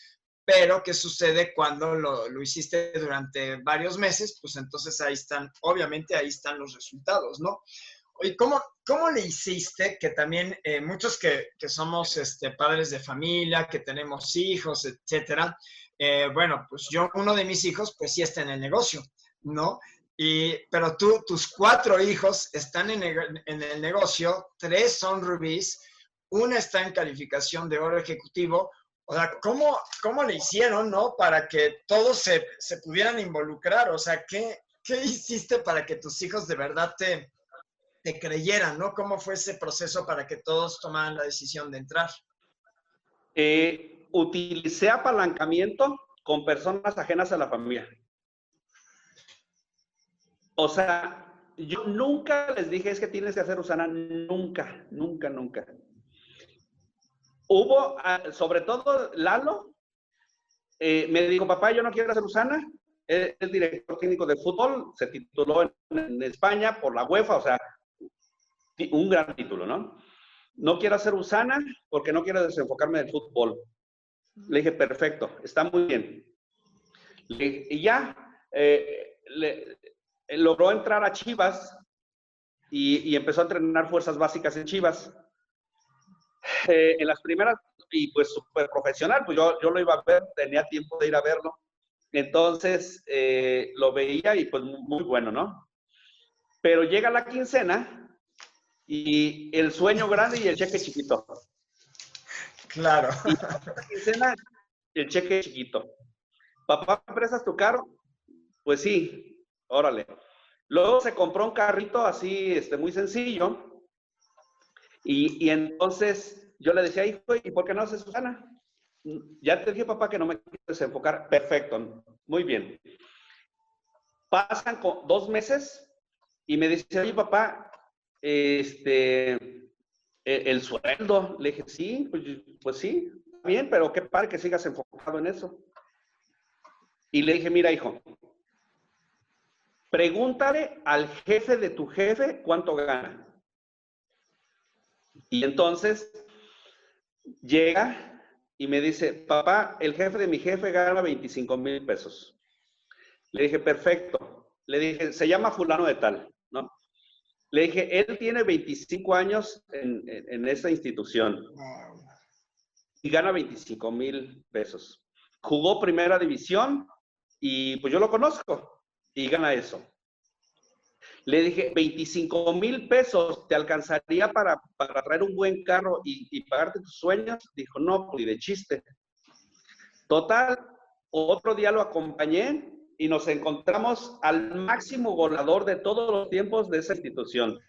pero ¿qué sucede cuando lo, lo, hiciste durante varios meses? Pues entonces ahí están, obviamente ahí están los resultados, ¿no? ¿Y cómo, cómo le hiciste que también eh, muchos que, que, somos este, padres de familia, que tenemos hijos, etcétera, eh, bueno, pues yo, uno de mis hijos, pues sí está en el negocio, ¿no? Y, pero tú, tus cuatro hijos están en el, en el negocio, tres son rubíes, una está en calificación de oro ejecutivo. O sea, ¿cómo, cómo le hicieron, no? Para que todos se, se pudieran involucrar. O sea, ¿qué, ¿qué hiciste para que tus hijos de verdad te, te creyeran, no? ¿Cómo fue ese proceso para que todos tomaran la decisión de entrar? Eh, utilicé apalancamiento con personas ajenas a la familia. O sea, yo nunca les dije es que tienes que hacer Usana, nunca, nunca, nunca. Hubo, ah, sobre todo Lalo, eh, me dijo, papá, yo no quiero hacer Usana. Es director técnico de fútbol, se tituló en, en, España por la UEFA, o sea, un gran título, ¿no? No quiero hacer Usana porque no quiero desenfocarme del fútbol. Le dije, perfecto, está muy bien. y ya, eh, le, logró entrar a Chivas y, y, empezó a entrenar fuerzas básicas en Chivas. Eh, en las primeras, y pues súper profesional, pues yo, yo lo iba a ver, tenía tiempo de ir a verlo. Entonces eh, lo veía y pues muy bueno, ¿no? Pero llega la quincena y el sueño grande y el cheque chiquito. Claro. Y la quincena, el cheque chiquito. Papá, ¿me prestas tu carro? Pues sí, órale. Luego se compró un carrito así, este, muy sencillo. Y, y entonces yo le decía, hijo, ¿y por qué no haces Susana? Ya te dije, papá, que no me quieres enfocar. Perfecto, muy bien. Pasan dos meses y me dice, oye, papá, este, e, el, sueldo. Le dije, sí, pues, pues sí, bien, pero qué padre que sigas enfocado en eso. Y le dije, mira, hijo, pregúntale al jefe de tu jefe cuánto gana. Y entonces llega y me dice, papá, el jefe de mi jefe gana 25 mil pesos. Le dije, perfecto. Le dije, se llama fulano de tal. Le dije, él tiene 25 años en, en, en esta institución y gana 25 mil pesos. Jugó primera división y pues yo lo conozco y gana eso. Le dije, 25 mil pesos te alcanzaría para, para traer un buen carro y, y, pagarte tus sueños. Dijo, no, pues de chiste. Total, otro día lo acompañé y nos encontramos al máximo goleador de todos los tiempos de esa institución.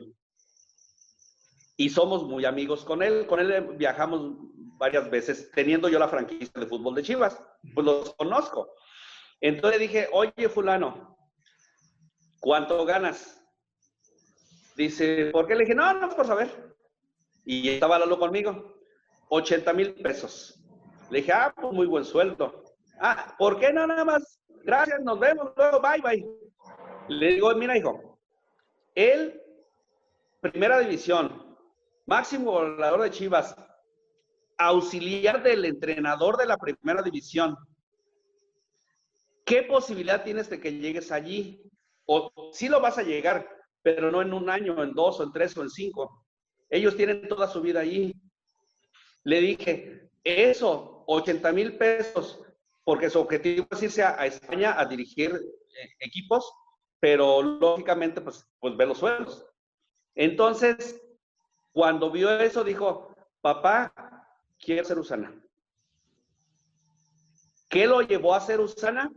Y somos muy amigos con él. Con él viajamos varias veces, teniendo yo la franquicia de fútbol de Chivas. Pues los conozco. Entonces dije, oye, fulano, ¿cuánto ganas? Dice, ¿por qué? Le dije, no, no, por saber. Y estaba hablando conmigo, 80 mil pesos. Le dije, ah, pues muy buen sueldo. Ah, ¿por qué no nada más? Gracias, nos vemos luego, bye, bye. Le digo, mira, hijo, él, primera división, máximo goleador de Chivas, auxiliar del entrenador de la primera división. ¿Qué posibilidad tienes de que llegues allí? O sí lo vas a llegar, pero no en un año, en dos, o en tres, o en cinco. Ellos tienen toda su vida allí. Le dije, eso, 80 mil pesos, porque su objetivo es irse a, España a dirigir eh, equipos, pero lógicamente, pues, pues ve los sueldos. Entonces, cuando vio eso, dijo, papá, quiero ser Usana. ¿Qué lo llevó a ser Usana?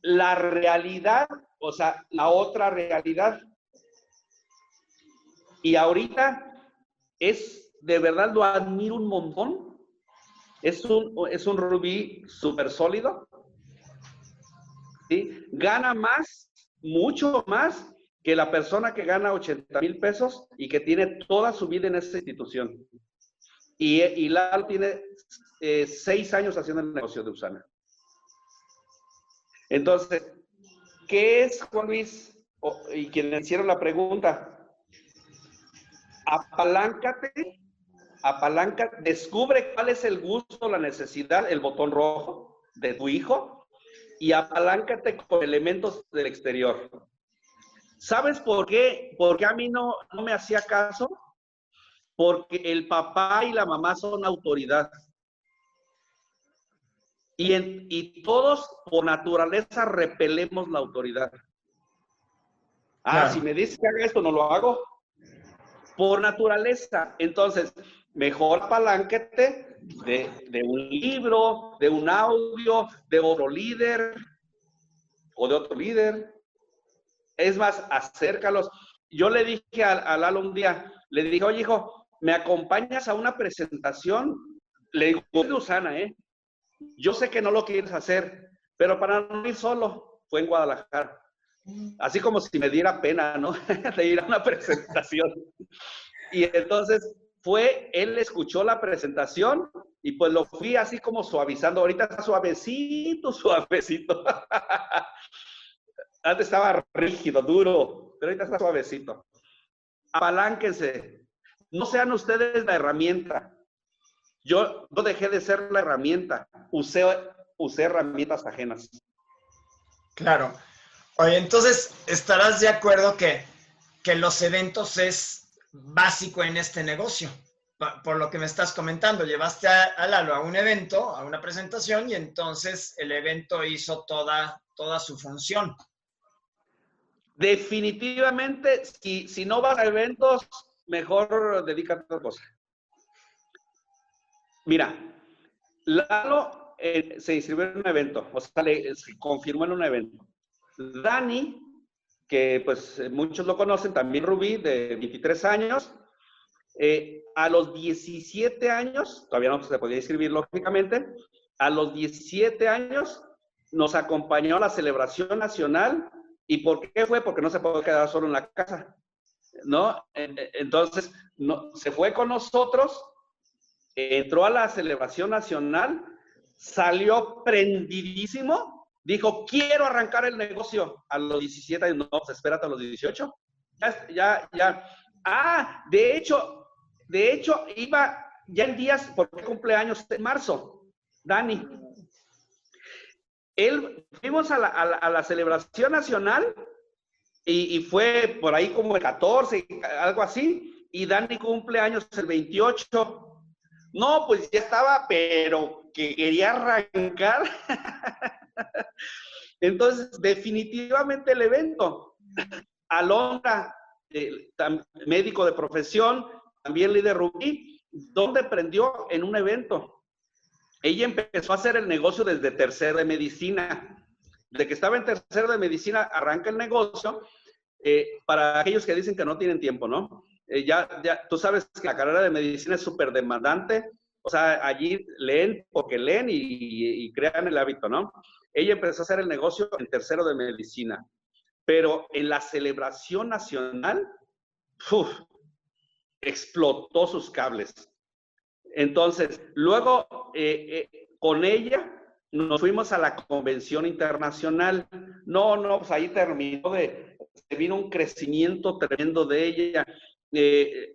La realidad, o sea, la otra realidad. Y ahorita es, de verdad lo admiro un montón. Es un, es un rubí súper sólido. ¿sí? Gana más, mucho más que la persona que gana 80 mil pesos y que tiene toda su vida en esa institución. Y, y Lalo tiene eh, seis años haciendo el negocio de Usana. Entonces, ¿qué es, Juan Luis? y quien le hicieron la pregunta, apaláncate, apalanca, descubre cuál es el gusto, la necesidad, el botón rojo de tu hijo y apaláncate con elementos del exterior. ¿Sabes por qué? Porque a mí no, no me hacía caso. Porque el papá y la mamá son autoridad. Y, y todos por naturaleza repelemos la autoridad. Ah, si me dices que haga esto, no lo hago. Por naturaleza. Entonces, mejor apalánquete de, de un libro, de un audio, de otro líder o de otro líder. Es más, acércalos. Yo le dije a, Lalo un día, le dije, oye hijo, ¿me acompañas a una presentación? Le digo, Usana, ¿eh? Yo sé que no lo quieres hacer, pero para no ir solo, fue en Guadalajara. Así como si me diera pena, ¿no? de ir a una presentación. Y entonces fue, él escuchó la presentación y pues lo fui así como suavizando. Ahorita está suavecito, suavecito. Antes estaba rígido, duro, pero ahorita está suavecito. Apalánquense. No sean ustedes la herramienta. Yo no dejé de ser la herramienta. Usé, usé herramientas ajenas. Claro. Oye, entonces, ¿estarás de acuerdo que, que los eventos es básico en este negocio? Por lo que me estás comentando, llevaste a, Lalo a un evento, a una presentación, y entonces el evento hizo toda, toda su función. Definitivamente, si, si no vas a eventos, mejor dedícate a otra cosa. Mira, Lalo eh, se inscribió en un evento, o sea, se confirmó en un evento. Dani, que pues muchos lo conocen, también Rubí, de 23 años, eh, a los 17 años, todavía no se podía inscribir lógicamente, a los 17 años nos acompañó a la celebración nacional. ¿Y por qué fue? Porque no se puede quedar solo en la casa, ¿no? Entonces, no, se fue con nosotros, entró a la celebración nacional, salió prendidísimo Dijo, quiero arrancar el negocio a los 17 años. No, pues espérate a los 18. Ya, ya, ya. Ah, de hecho, de hecho, iba ya en días, porque cumpleaños en marzo, Dani. Él, fuimos a la, a la, celebración nacional y, y, fue por ahí como el 14, algo así, y Dani cumpleaños el 28. No, pues ya estaba, pero que quería arrancar. Entonces, definitivamente el evento. Alondra, médico de profesión, también líder Rubí, ¿dónde prendió? En un evento. Ella empezó a hacer el negocio desde tercero de medicina. De que estaba en tercero de medicina, arranca el negocio. Eh, para aquellos que dicen que no tienen tiempo, ¿no? Eh, ya, ya, tú sabes que la carrera de medicina es súper demandante. O sea, allí leen porque leen y, crean el hábito, ¿no? Ella empezó a hacer el negocio en tercero de medicina, pero en la celebración nacional, explotó sus cables. Entonces, luego eh, eh, con ella nos fuimos a la convención internacional. No, no, pues ahí terminó de, vino un crecimiento tremendo de ella. Eh,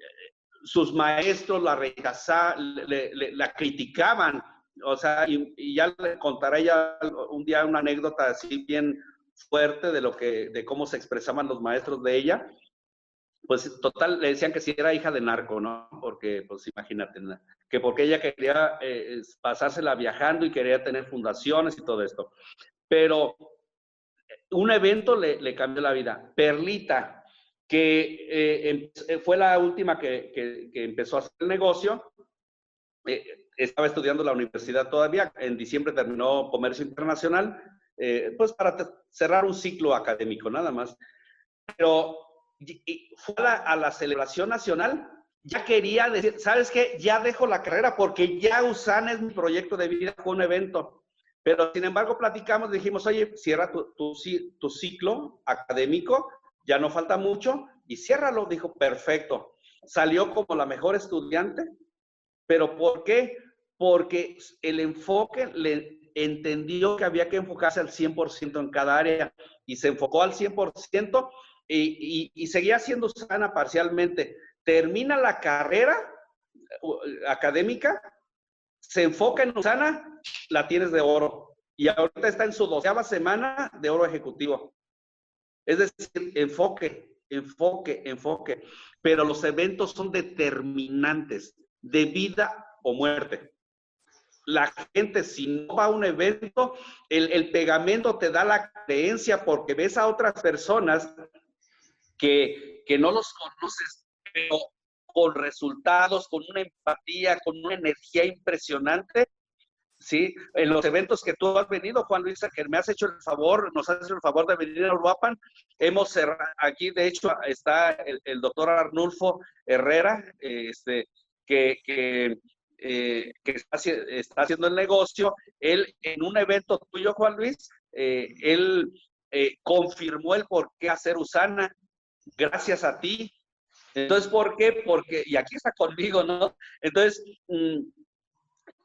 sus maestros la rechazaban, la criticaban o sea, y, ya le contaré ya un día una anécdota así bien fuerte de lo que, de cómo se expresaban los maestros de ella. Pues total, le decían que si era hija de narco, ¿no? Porque, pues imagínate, que porque ella quería eh, pasársela viajando y quería tener fundaciones y todo esto. Pero un evento le, le cambió la vida. Perlita, que eh, em, fue la última que, que, empezó a hacer el negocio, eh, estaba estudiando la universidad todavía, en diciembre terminó comercio internacional, eh, pues para cerrar un ciclo académico nada más. Pero fue a la, celebración nacional, ya quería decir, ¿sabes qué? Ya dejo la carrera porque ya USAN es mi proyecto de vida, fue un evento. Pero sin embargo platicamos, dijimos, oye, cierra tu, tu ciclo académico, ya no falta mucho, y ciérralo, dijo, perfecto. Salió como la mejor estudiante, pero ¿por qué? porque el enfoque le entendió que había que enfocarse al 100% en cada área y se enfocó al 100% y, y, seguía siendo sana parcialmente. Termina la carrera académica, se enfoca en Usana, la tienes de oro. Y ahorita está en su doceava semana de oro ejecutivo. Es decir, enfoque, enfoque, enfoque. Pero los eventos son determinantes de vida o muerte. La gente, si no va a un evento, el, pegamento te da la creencia porque ves a otras personas que, que no los conoces, pero con resultados, con una empatía, con una energía impresionante, ¿sí? En los eventos que tú has venido, Juan Luis, que me has hecho el favor, nos has hecho el favor de venir a Uruapan, hemos cerrado, aquí de hecho está el, doctor Arnulfo Herrera, este, que, que, eh, está, haciendo el negocio, él en un evento tuyo, Juan Luis, eh, él eh, confirmó el por qué hacer Usana, gracias a ti. Entonces, ¿por qué? Porque, y aquí está conmigo, ¿no? Entonces, mm,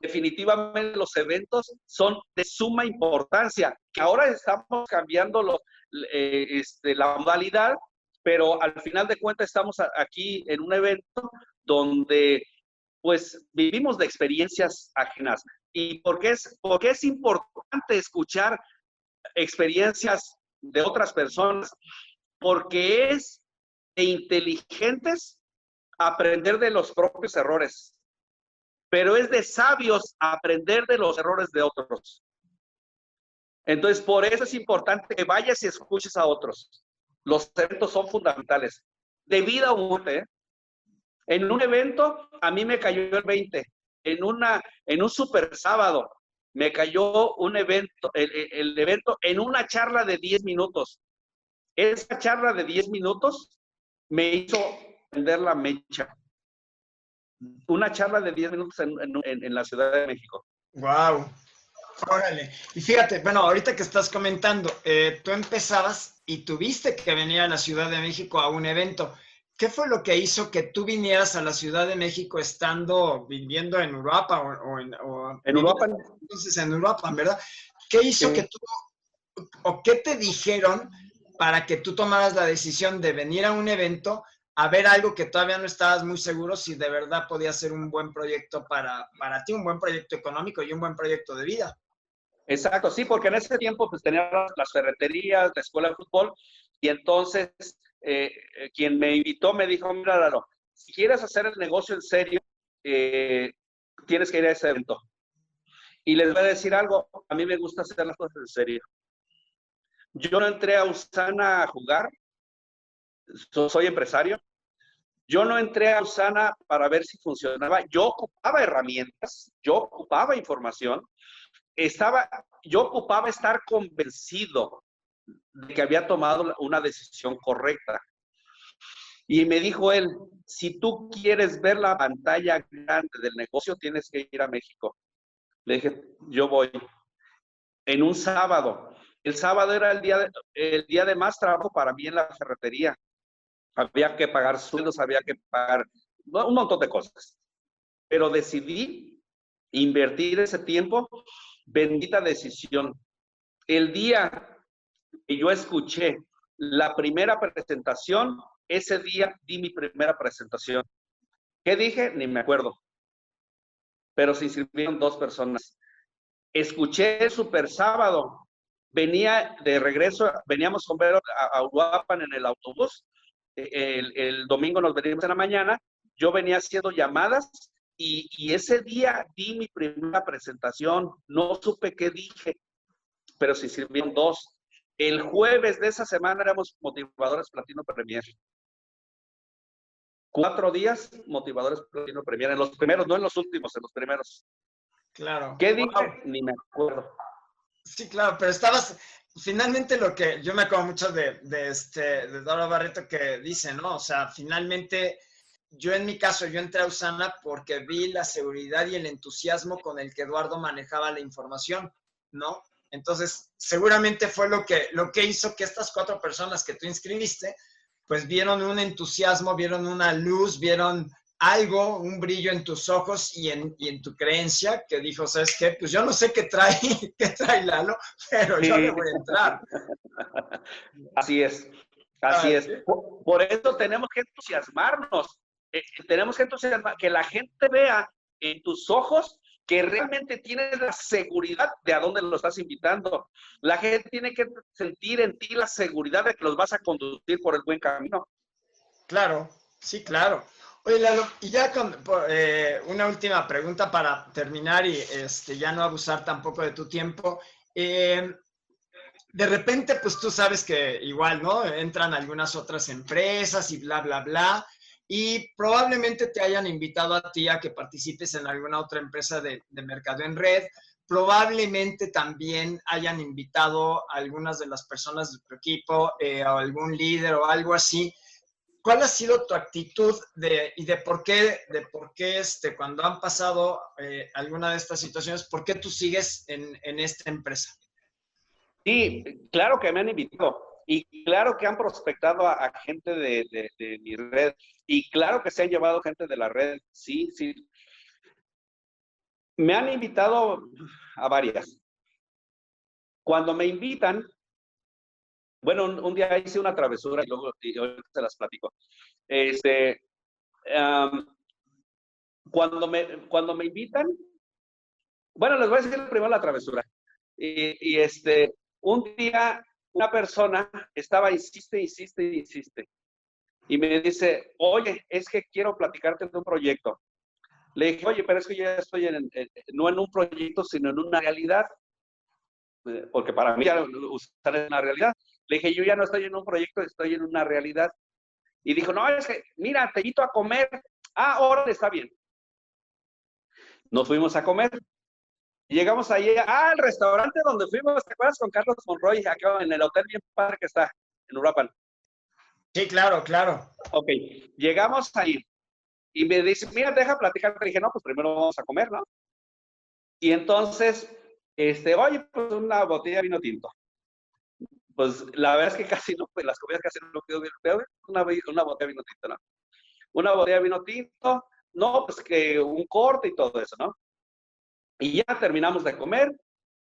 definitivamente los eventos son de suma importancia. Ahora estamos cambiando eh, este, la modalidad, pero al final de cuentas estamos aquí en un evento donde pues vivimos de experiencias ajenas. ¿Y por qué es, porque es importante escuchar experiencias de otras personas? Porque es de inteligentes aprender de los propios errores pero es de sabios aprender de los errores de otros. Entonces, por eso es importante que vayas y escuches a otros. Los eventos son fundamentales. De vida o muerte. En un evento, a mí me cayó el 20. En, una, en un super sábado, me cayó un evento, el, evento en una charla de 10 minutos. Esa charla de 10 minutos me hizo vender la mecha una charla de 10 minutos en, la Ciudad de México. Wow. Órale. Y fíjate, bueno, ahorita que estás comentando, eh, tú empezabas y tuviste que venir a la Ciudad de México a un evento. ¿Qué fue lo que hizo que tú vinieras a la Ciudad de México estando viviendo en Europa o, en, en Europa? Entonces en Europa, ¿verdad? ¿Qué hizo que tú o qué te dijeron para que tú tomaras la decisión de venir a un evento a ver algo que todavía no estabas muy seguro si de verdad podía ser un buen proyecto para, para ti, un buen proyecto económico y un buen proyecto de vida. Exacto, sí, porque en ese tiempo pues las ferreterías, la escuela de fútbol, y entonces eh, eh, quien me invitó me dijo, mira, Lalo, si quieres hacer el negocio en serio, eh, tienes que ir a ese evento. Y les voy a decir algo, a mí me gusta hacer las cosas en serio. Yo no entré a Usana a jugar, soy empresario. Yo no entré a Usana para ver si funcionaba. Yo ocupaba herramientas, yo ocupaba información, estaba, yo ocupaba estar convencido de que había tomado una decisión correcta. Y me dijo él, si tú quieres ver la pantalla grande del negocio, tienes que ir a México. Le dije, yo voy. En un sábado. El sábado era el día el día de más trabajo para mí en la ferretería había que pagar sueldos, había que pagar un montón de cosas. Pero decidí invertir ese tiempo, bendita decisión. El día que yo escuché la primera presentación, ese día di mi primera presentación. ¿Qué dije? Ni me acuerdo. Pero se inscribieron dos personas. Escuché el super sábado. Venía de regreso, veníamos con ver a, a en el autobús el, domingo nos venimos en la mañana, yo venía haciendo llamadas y, ese día di mi primera presentación, no supe qué dije, pero se sirvieron dos. El jueves de esa semana éramos motivadores Platino Premier. Cuatro días motivadores Platino Premier, en los primeros, no en los últimos, en los primeros. Claro. ¿Qué dije? Ni me acuerdo. Sí, claro, pero estabas, finalmente lo que yo me acuerdo mucho de, de, este, de Dora Barreto que dice, ¿no? O sea, finalmente yo en mi caso, yo entré a Usana porque vi la seguridad y el entusiasmo con el que Eduardo manejaba la información, ¿no? Entonces, seguramente fue lo que, lo que hizo que estas cuatro personas que tú inscribiste, pues vieron un entusiasmo, vieron una luz, vieron algo, un brillo en tus ojos y en, y en tu creencia que dijo, ¿sabes qué? Pues yo no sé qué trae, qué trae Lalo, pero yo le voy a entrar. Así es, así es. Por, eso tenemos que entusiasmarnos, eh, tenemos que entusiasmar, que la gente vea en tus ojos que realmente tienes la seguridad de a dónde lo estás invitando. La gente tiene que sentir en ti la seguridad de que los vas a conducir por el buen camino. Claro, sí, claro. Oye, Lalo, y ya con eh, una última pregunta para terminar y este, ya no abusar tampoco de tu tiempo. Eh, de repente, pues tú sabes que igual, ¿no? Entran algunas otras empresas y bla, bla, bla y probablemente te hayan invitado a ti a que participes en alguna otra empresa de, mercado en red. Probablemente también hayan invitado a algunas de las personas de tu equipo eh, o algún líder o algo así. ¿Cuál ha sido tu actitud de, y de por qué, de por qué este, cuando han pasado eh, alguna de estas situaciones, por qué tú sigues en, en esta empresa? Sí, claro que me han invitado. Y claro que han prospectado a, gente de, mi red. Y claro que se han llevado gente de la red. Sí, sí. Me han invitado a varias. Cuando me invitan, bueno, un, día hice una travesura y luego se las platico. Este, cuando, me, cuando me invitan, bueno, les voy a decir primero la travesura. Y, y este, un día una persona estaba, insiste, insiste, insiste. Y me dice, oye, es que quiero platicarte de un proyecto. Le dije, oye, pero es que yo ya estoy en, no en un proyecto, sino en una realidad. Eh, porque para mí ya usar es una realidad. Le dije, yo ya no estoy en un proyecto, estoy en una realidad. Y dijo, no, es que, mira, te invito a comer. Ah, ahora está bien. Nos fuimos a comer llegamos ahí al restaurante donde fuimos, ¿te acuerdas? Con Carlos Monroy, acá en el hotel bien padre que está, en Uruapan. Sí, claro, claro. Ok, llegamos ahí y me dice, mira, deja platicar. Le dije, no, pues primero vamos a comer, ¿no? Y entonces, este, oye, pues una botella de vino tinto. Pues la verdad es que casi no, pues las comidas casi no quedó bien, una, una botella de vino tinto, ¿no? Una botella de vino tinto, no, pues que un corte y todo eso, ¿no? Y ya terminamos de comer,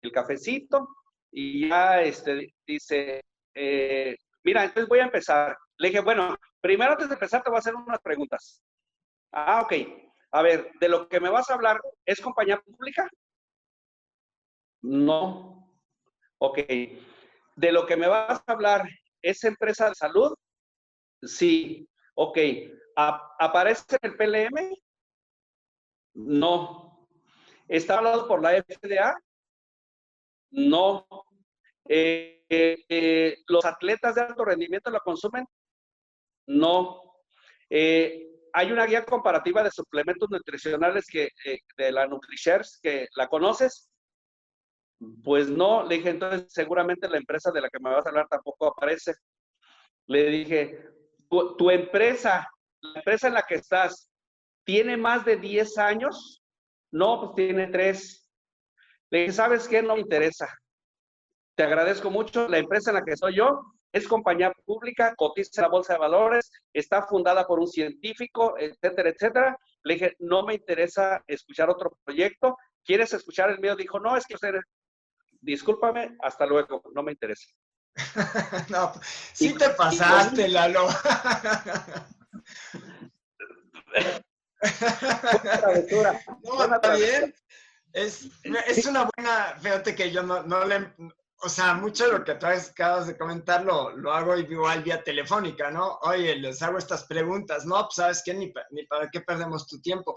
el cafecito, y ya este, dice, eh, mira, entonces voy a empezar. Le dije, bueno, primero antes de empezar te voy a hacer unas preguntas. Ah, ok. A ver, de lo que me vas a hablar, ¿es compañía pública? No. Ok. De lo que me vas a hablar, ¿es empresa de salud? Sí. Ok. ¿Aparece en el PLM? No. ¿Está hablado por la FDA? No. Eh, eh, ¿Los atletas de alto rendimiento lo consumen? No. Eh, ¿Hay una guía comparativa de suplementos nutricionales que, de la NutriShares que la conoces? Pues no, le dije, entonces seguramente la empresa de la que me vas a hablar tampoco aparece. Le dije, tu empresa, la empresa en la que estás, ¿tiene más de 10 años? No, pues tiene tres. Le dije, ¿sabes qué? No me interesa. Te agradezco mucho. La empresa en la que estoy yo es compañía pública, cotiza en la bolsa de valores, está fundada por un científico, etcétera, etcétera. Le dije, no me interesa escuchar otro proyecto. ¿Quieres escuchar el mío? Dijo, no, es que usted, discúlpame, hasta luego, no me interesa. no, sí te pasaste, Lalo. no, está bien. Es, es, una buena, fíjate que yo no, no le, o sea, mucho de lo que acabas de comentar lo, lo, hago igual vía telefónica, ¿no? Oye, les hago estas preguntas, ¿no? Pues sabes qué, ni, ni para qué perdemos tu tiempo.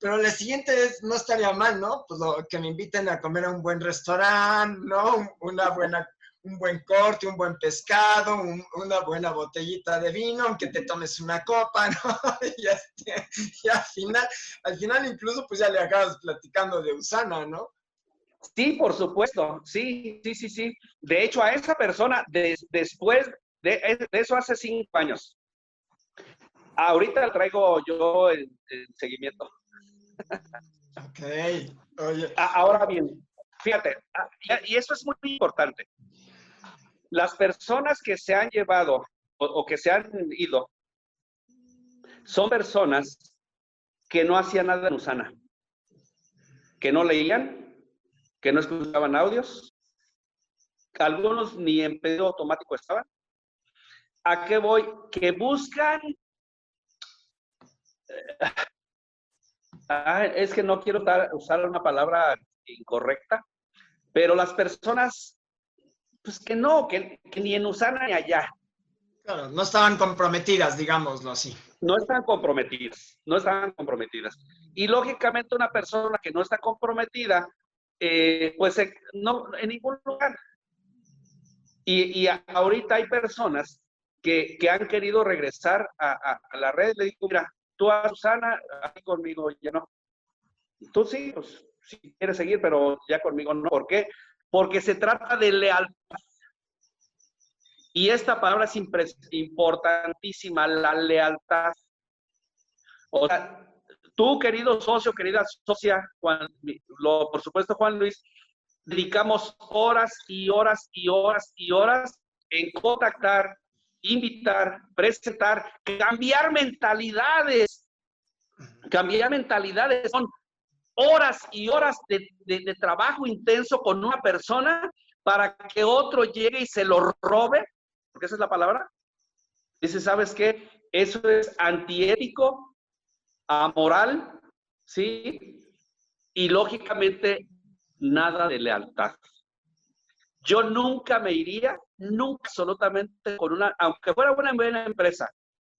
Pero la siguiente es, no estaría mal, ¿no? Pues lo, que me inviten a comer a un buen restaurante, ¿no? Una buena un buen corte, un buen pescado, una buena botellita de vino, aunque te tomes una copa, ¿no? y, este, y, al final, al final incluso pues ya le acabas platicando de Usana, ¿no? Sí, por supuesto, sí, sí, sí, sí. De hecho, a esa persona, después de, eso hace cinco años. Ahorita traigo yo el, seguimiento. Ok, oye. Ahora bien, fíjate, ah, y eso es muy importante. Las personas que se han llevado o, que se han ido son personas que no hacían nada en Usana, que no leían, que no escuchaban audios, algunos ni en pedido automático estaban. ¿A qué voy? Que buscan, ah, es que no quiero usar una palabra incorrecta, pero las personas, pues que no, que, ni en Usana ni allá. Claro, no estaban comprometidas, digámoslo así. No están comprometidas, no estaban comprometidas. Y lógicamente una persona que no está comprometida, eh, pues no, en ningún lugar. Y, ahorita hay personas que, han querido regresar a, la red. Le digo, mira, tú a Susana, ahí conmigo ya no. Tú sí, pues si quieres seguir, pero ya conmigo no. ¿Por qué? Porque se trata de lealtad. Y esta palabra es importantísima, la lealtad. O sea, tú, querido socio, querida socia, Juan, lo, por supuesto, Juan Luis, dedicamos horas y horas y horas y horas en contactar, invitar, presentar, cambiar mentalidades. Cambiar mentalidades son horas y horas de, trabajo intenso con una persona para que otro llegue y se lo robe, porque esa es la palabra. Dice, ¿sabes qué? Eso es antiético, amoral, ¿sí? Y lógicamente nada de lealtad. Yo nunca me iría, nunca absolutamente con una, aunque fuera una buena empresa,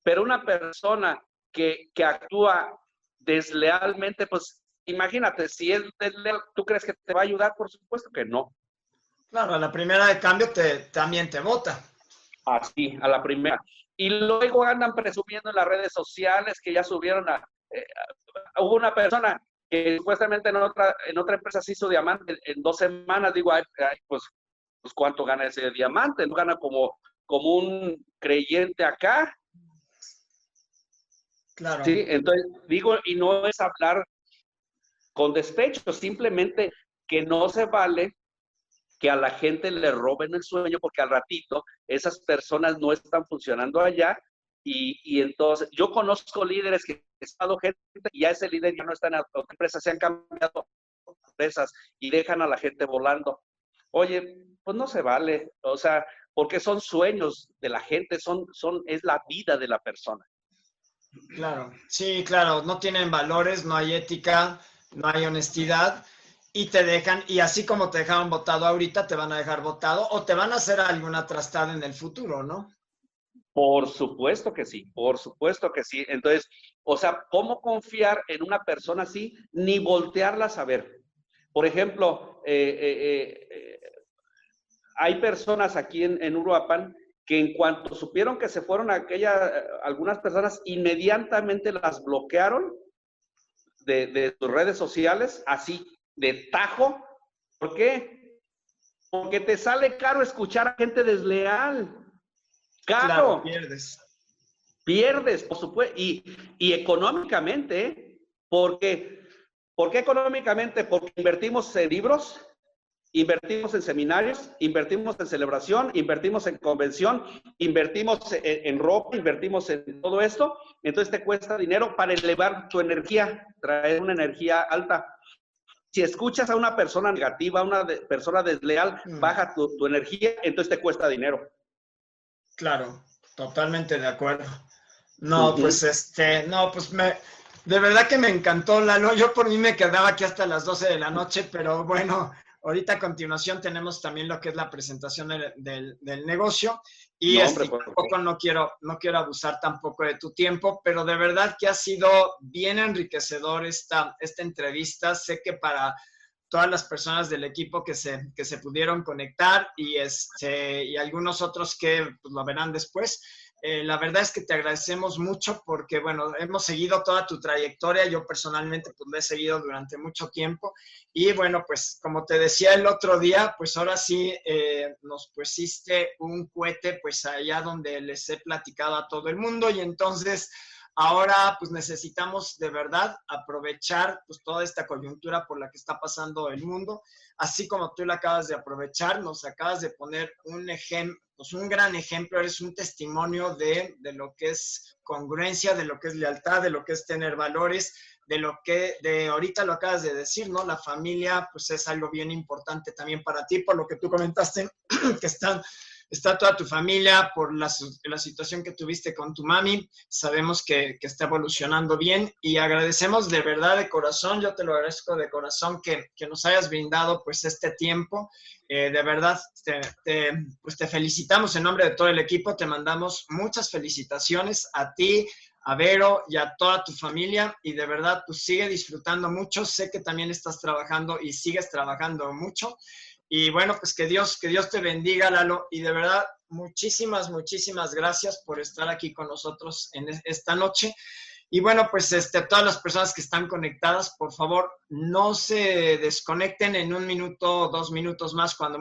pero una persona que, que actúa deslealmente, pues imagínate, si es desleal, ¿tú crees que te va a ayudar? Por supuesto que no. Claro, a la primera de cambio te, también te vota. Así, a la primera. Y luego andan presumiendo en las redes sociales que ya subieron a... Eh, hubo una persona que supuestamente en otra, en otra empresa se hizo diamante en dos semanas, digo, pues, pues cuánto gana ese diamante, no gana como, como un creyente acá. Claro. Sí, entonces digo, y no es hablar con despecho, simplemente que no se vale que a la gente le roben el sueño porque al ratito esas personas no están funcionando allá y, entonces, yo conozco líderes que han estado gente y ya ese líder ya no está en la empresa, se han cambiado empresas y dejan a la gente volando. Oye, pues no se vale, o sea, porque son sueños de la gente, son, son, es la vida de la persona. Claro, sí, claro, no tienen valores, no hay ética, no hay honestidad y te dejan, y así como te dejaron votado ahorita, te van a dejar votado o te van a hacer alguna trastada en el futuro, ¿no? Por supuesto que sí, por supuesto que sí. Entonces, o sea, ¿cómo confiar en una persona así ni voltearla a saber? Por ejemplo, eh, eh, eh, hay personas aquí en, en, Uruapan que en cuanto supieron que se fueron aquella, algunas personas inmediatamente las bloquearon de, de sus redes sociales, así, de tajo. ¿Por qué? Porque te sale caro escuchar a gente desleal. Claro, pierdes. Pierdes, por supuesto. Y, y económicamente, porque, ¿por qué económicamente? Porque invertimos en libros, invertimos en seminarios, invertimos en celebración, invertimos en convención, invertimos en, ropa, invertimos en todo esto. Entonces te cuesta dinero para elevar tu energía, traer una energía alta. Si escuchas a una persona negativa, a una persona desleal, mm. baja tu, tu energía, entonces te cuesta dinero. Claro, totalmente de acuerdo. No, pues este, no, pues me, de verdad que me encantó, Lalo. Yo por mí me quedaba aquí hasta las 12 de la noche, pero bueno, ahorita a continuación tenemos también lo que es la presentación del, negocio. Y no, este, tampoco no quiero, no quiero abusar tampoco de tu tiempo, pero de verdad que ha sido bien enriquecedor esta, esta entrevista. Sé que para todas las personas del equipo que se, que se pudieron conectar y, este, y algunos otros que pues, lo verán después. Eh, la verdad es que te agradecemos mucho porque, bueno, hemos seguido toda tu trayectoria. Yo personalmente pues lo he seguido durante mucho tiempo. Y bueno, pues como te decía el otro día, pues ahora sí eh, nos pusiste un cohete pues allá donde les he platicado a todo el mundo. Y entonces Ahora, pues necesitamos de verdad aprovechar pues, toda esta coyuntura por la que está pasando el mundo, así como tú la acabas de aprovechar, nos acabas de poner un ejemplo, pues un gran ejemplo, eres un testimonio de, de lo que es congruencia, de lo que es lealtad, de lo que es tener valores, de lo que, de ahorita lo acabas de decir, ¿no? La familia, pues es algo bien importante también para ti, por lo que tú comentaste, que están está toda tu familia por la, situación que tuviste con tu mami. Sabemos que, que, está evolucionando bien y agradecemos de verdad de corazón, yo te lo agradezco de corazón que, que nos hayas brindado pues este tiempo. Eh, de verdad, te, te, pues te felicitamos en nombre de todo el equipo, te mandamos muchas felicitaciones a ti, a Vero y a toda tu familia y de verdad pues sigue disfrutando mucho. Sé que también estás trabajando y sigues trabajando mucho. Y bueno, pues que Dios, que Dios te bendiga, Lalo. Y de verdad, muchísimas, muchísimas gracias por estar aquí con nosotros en esta noche. Y bueno, pues este, todas las personas que están conectadas, por favor, no se desconecten en un minuto dos minutos más cuando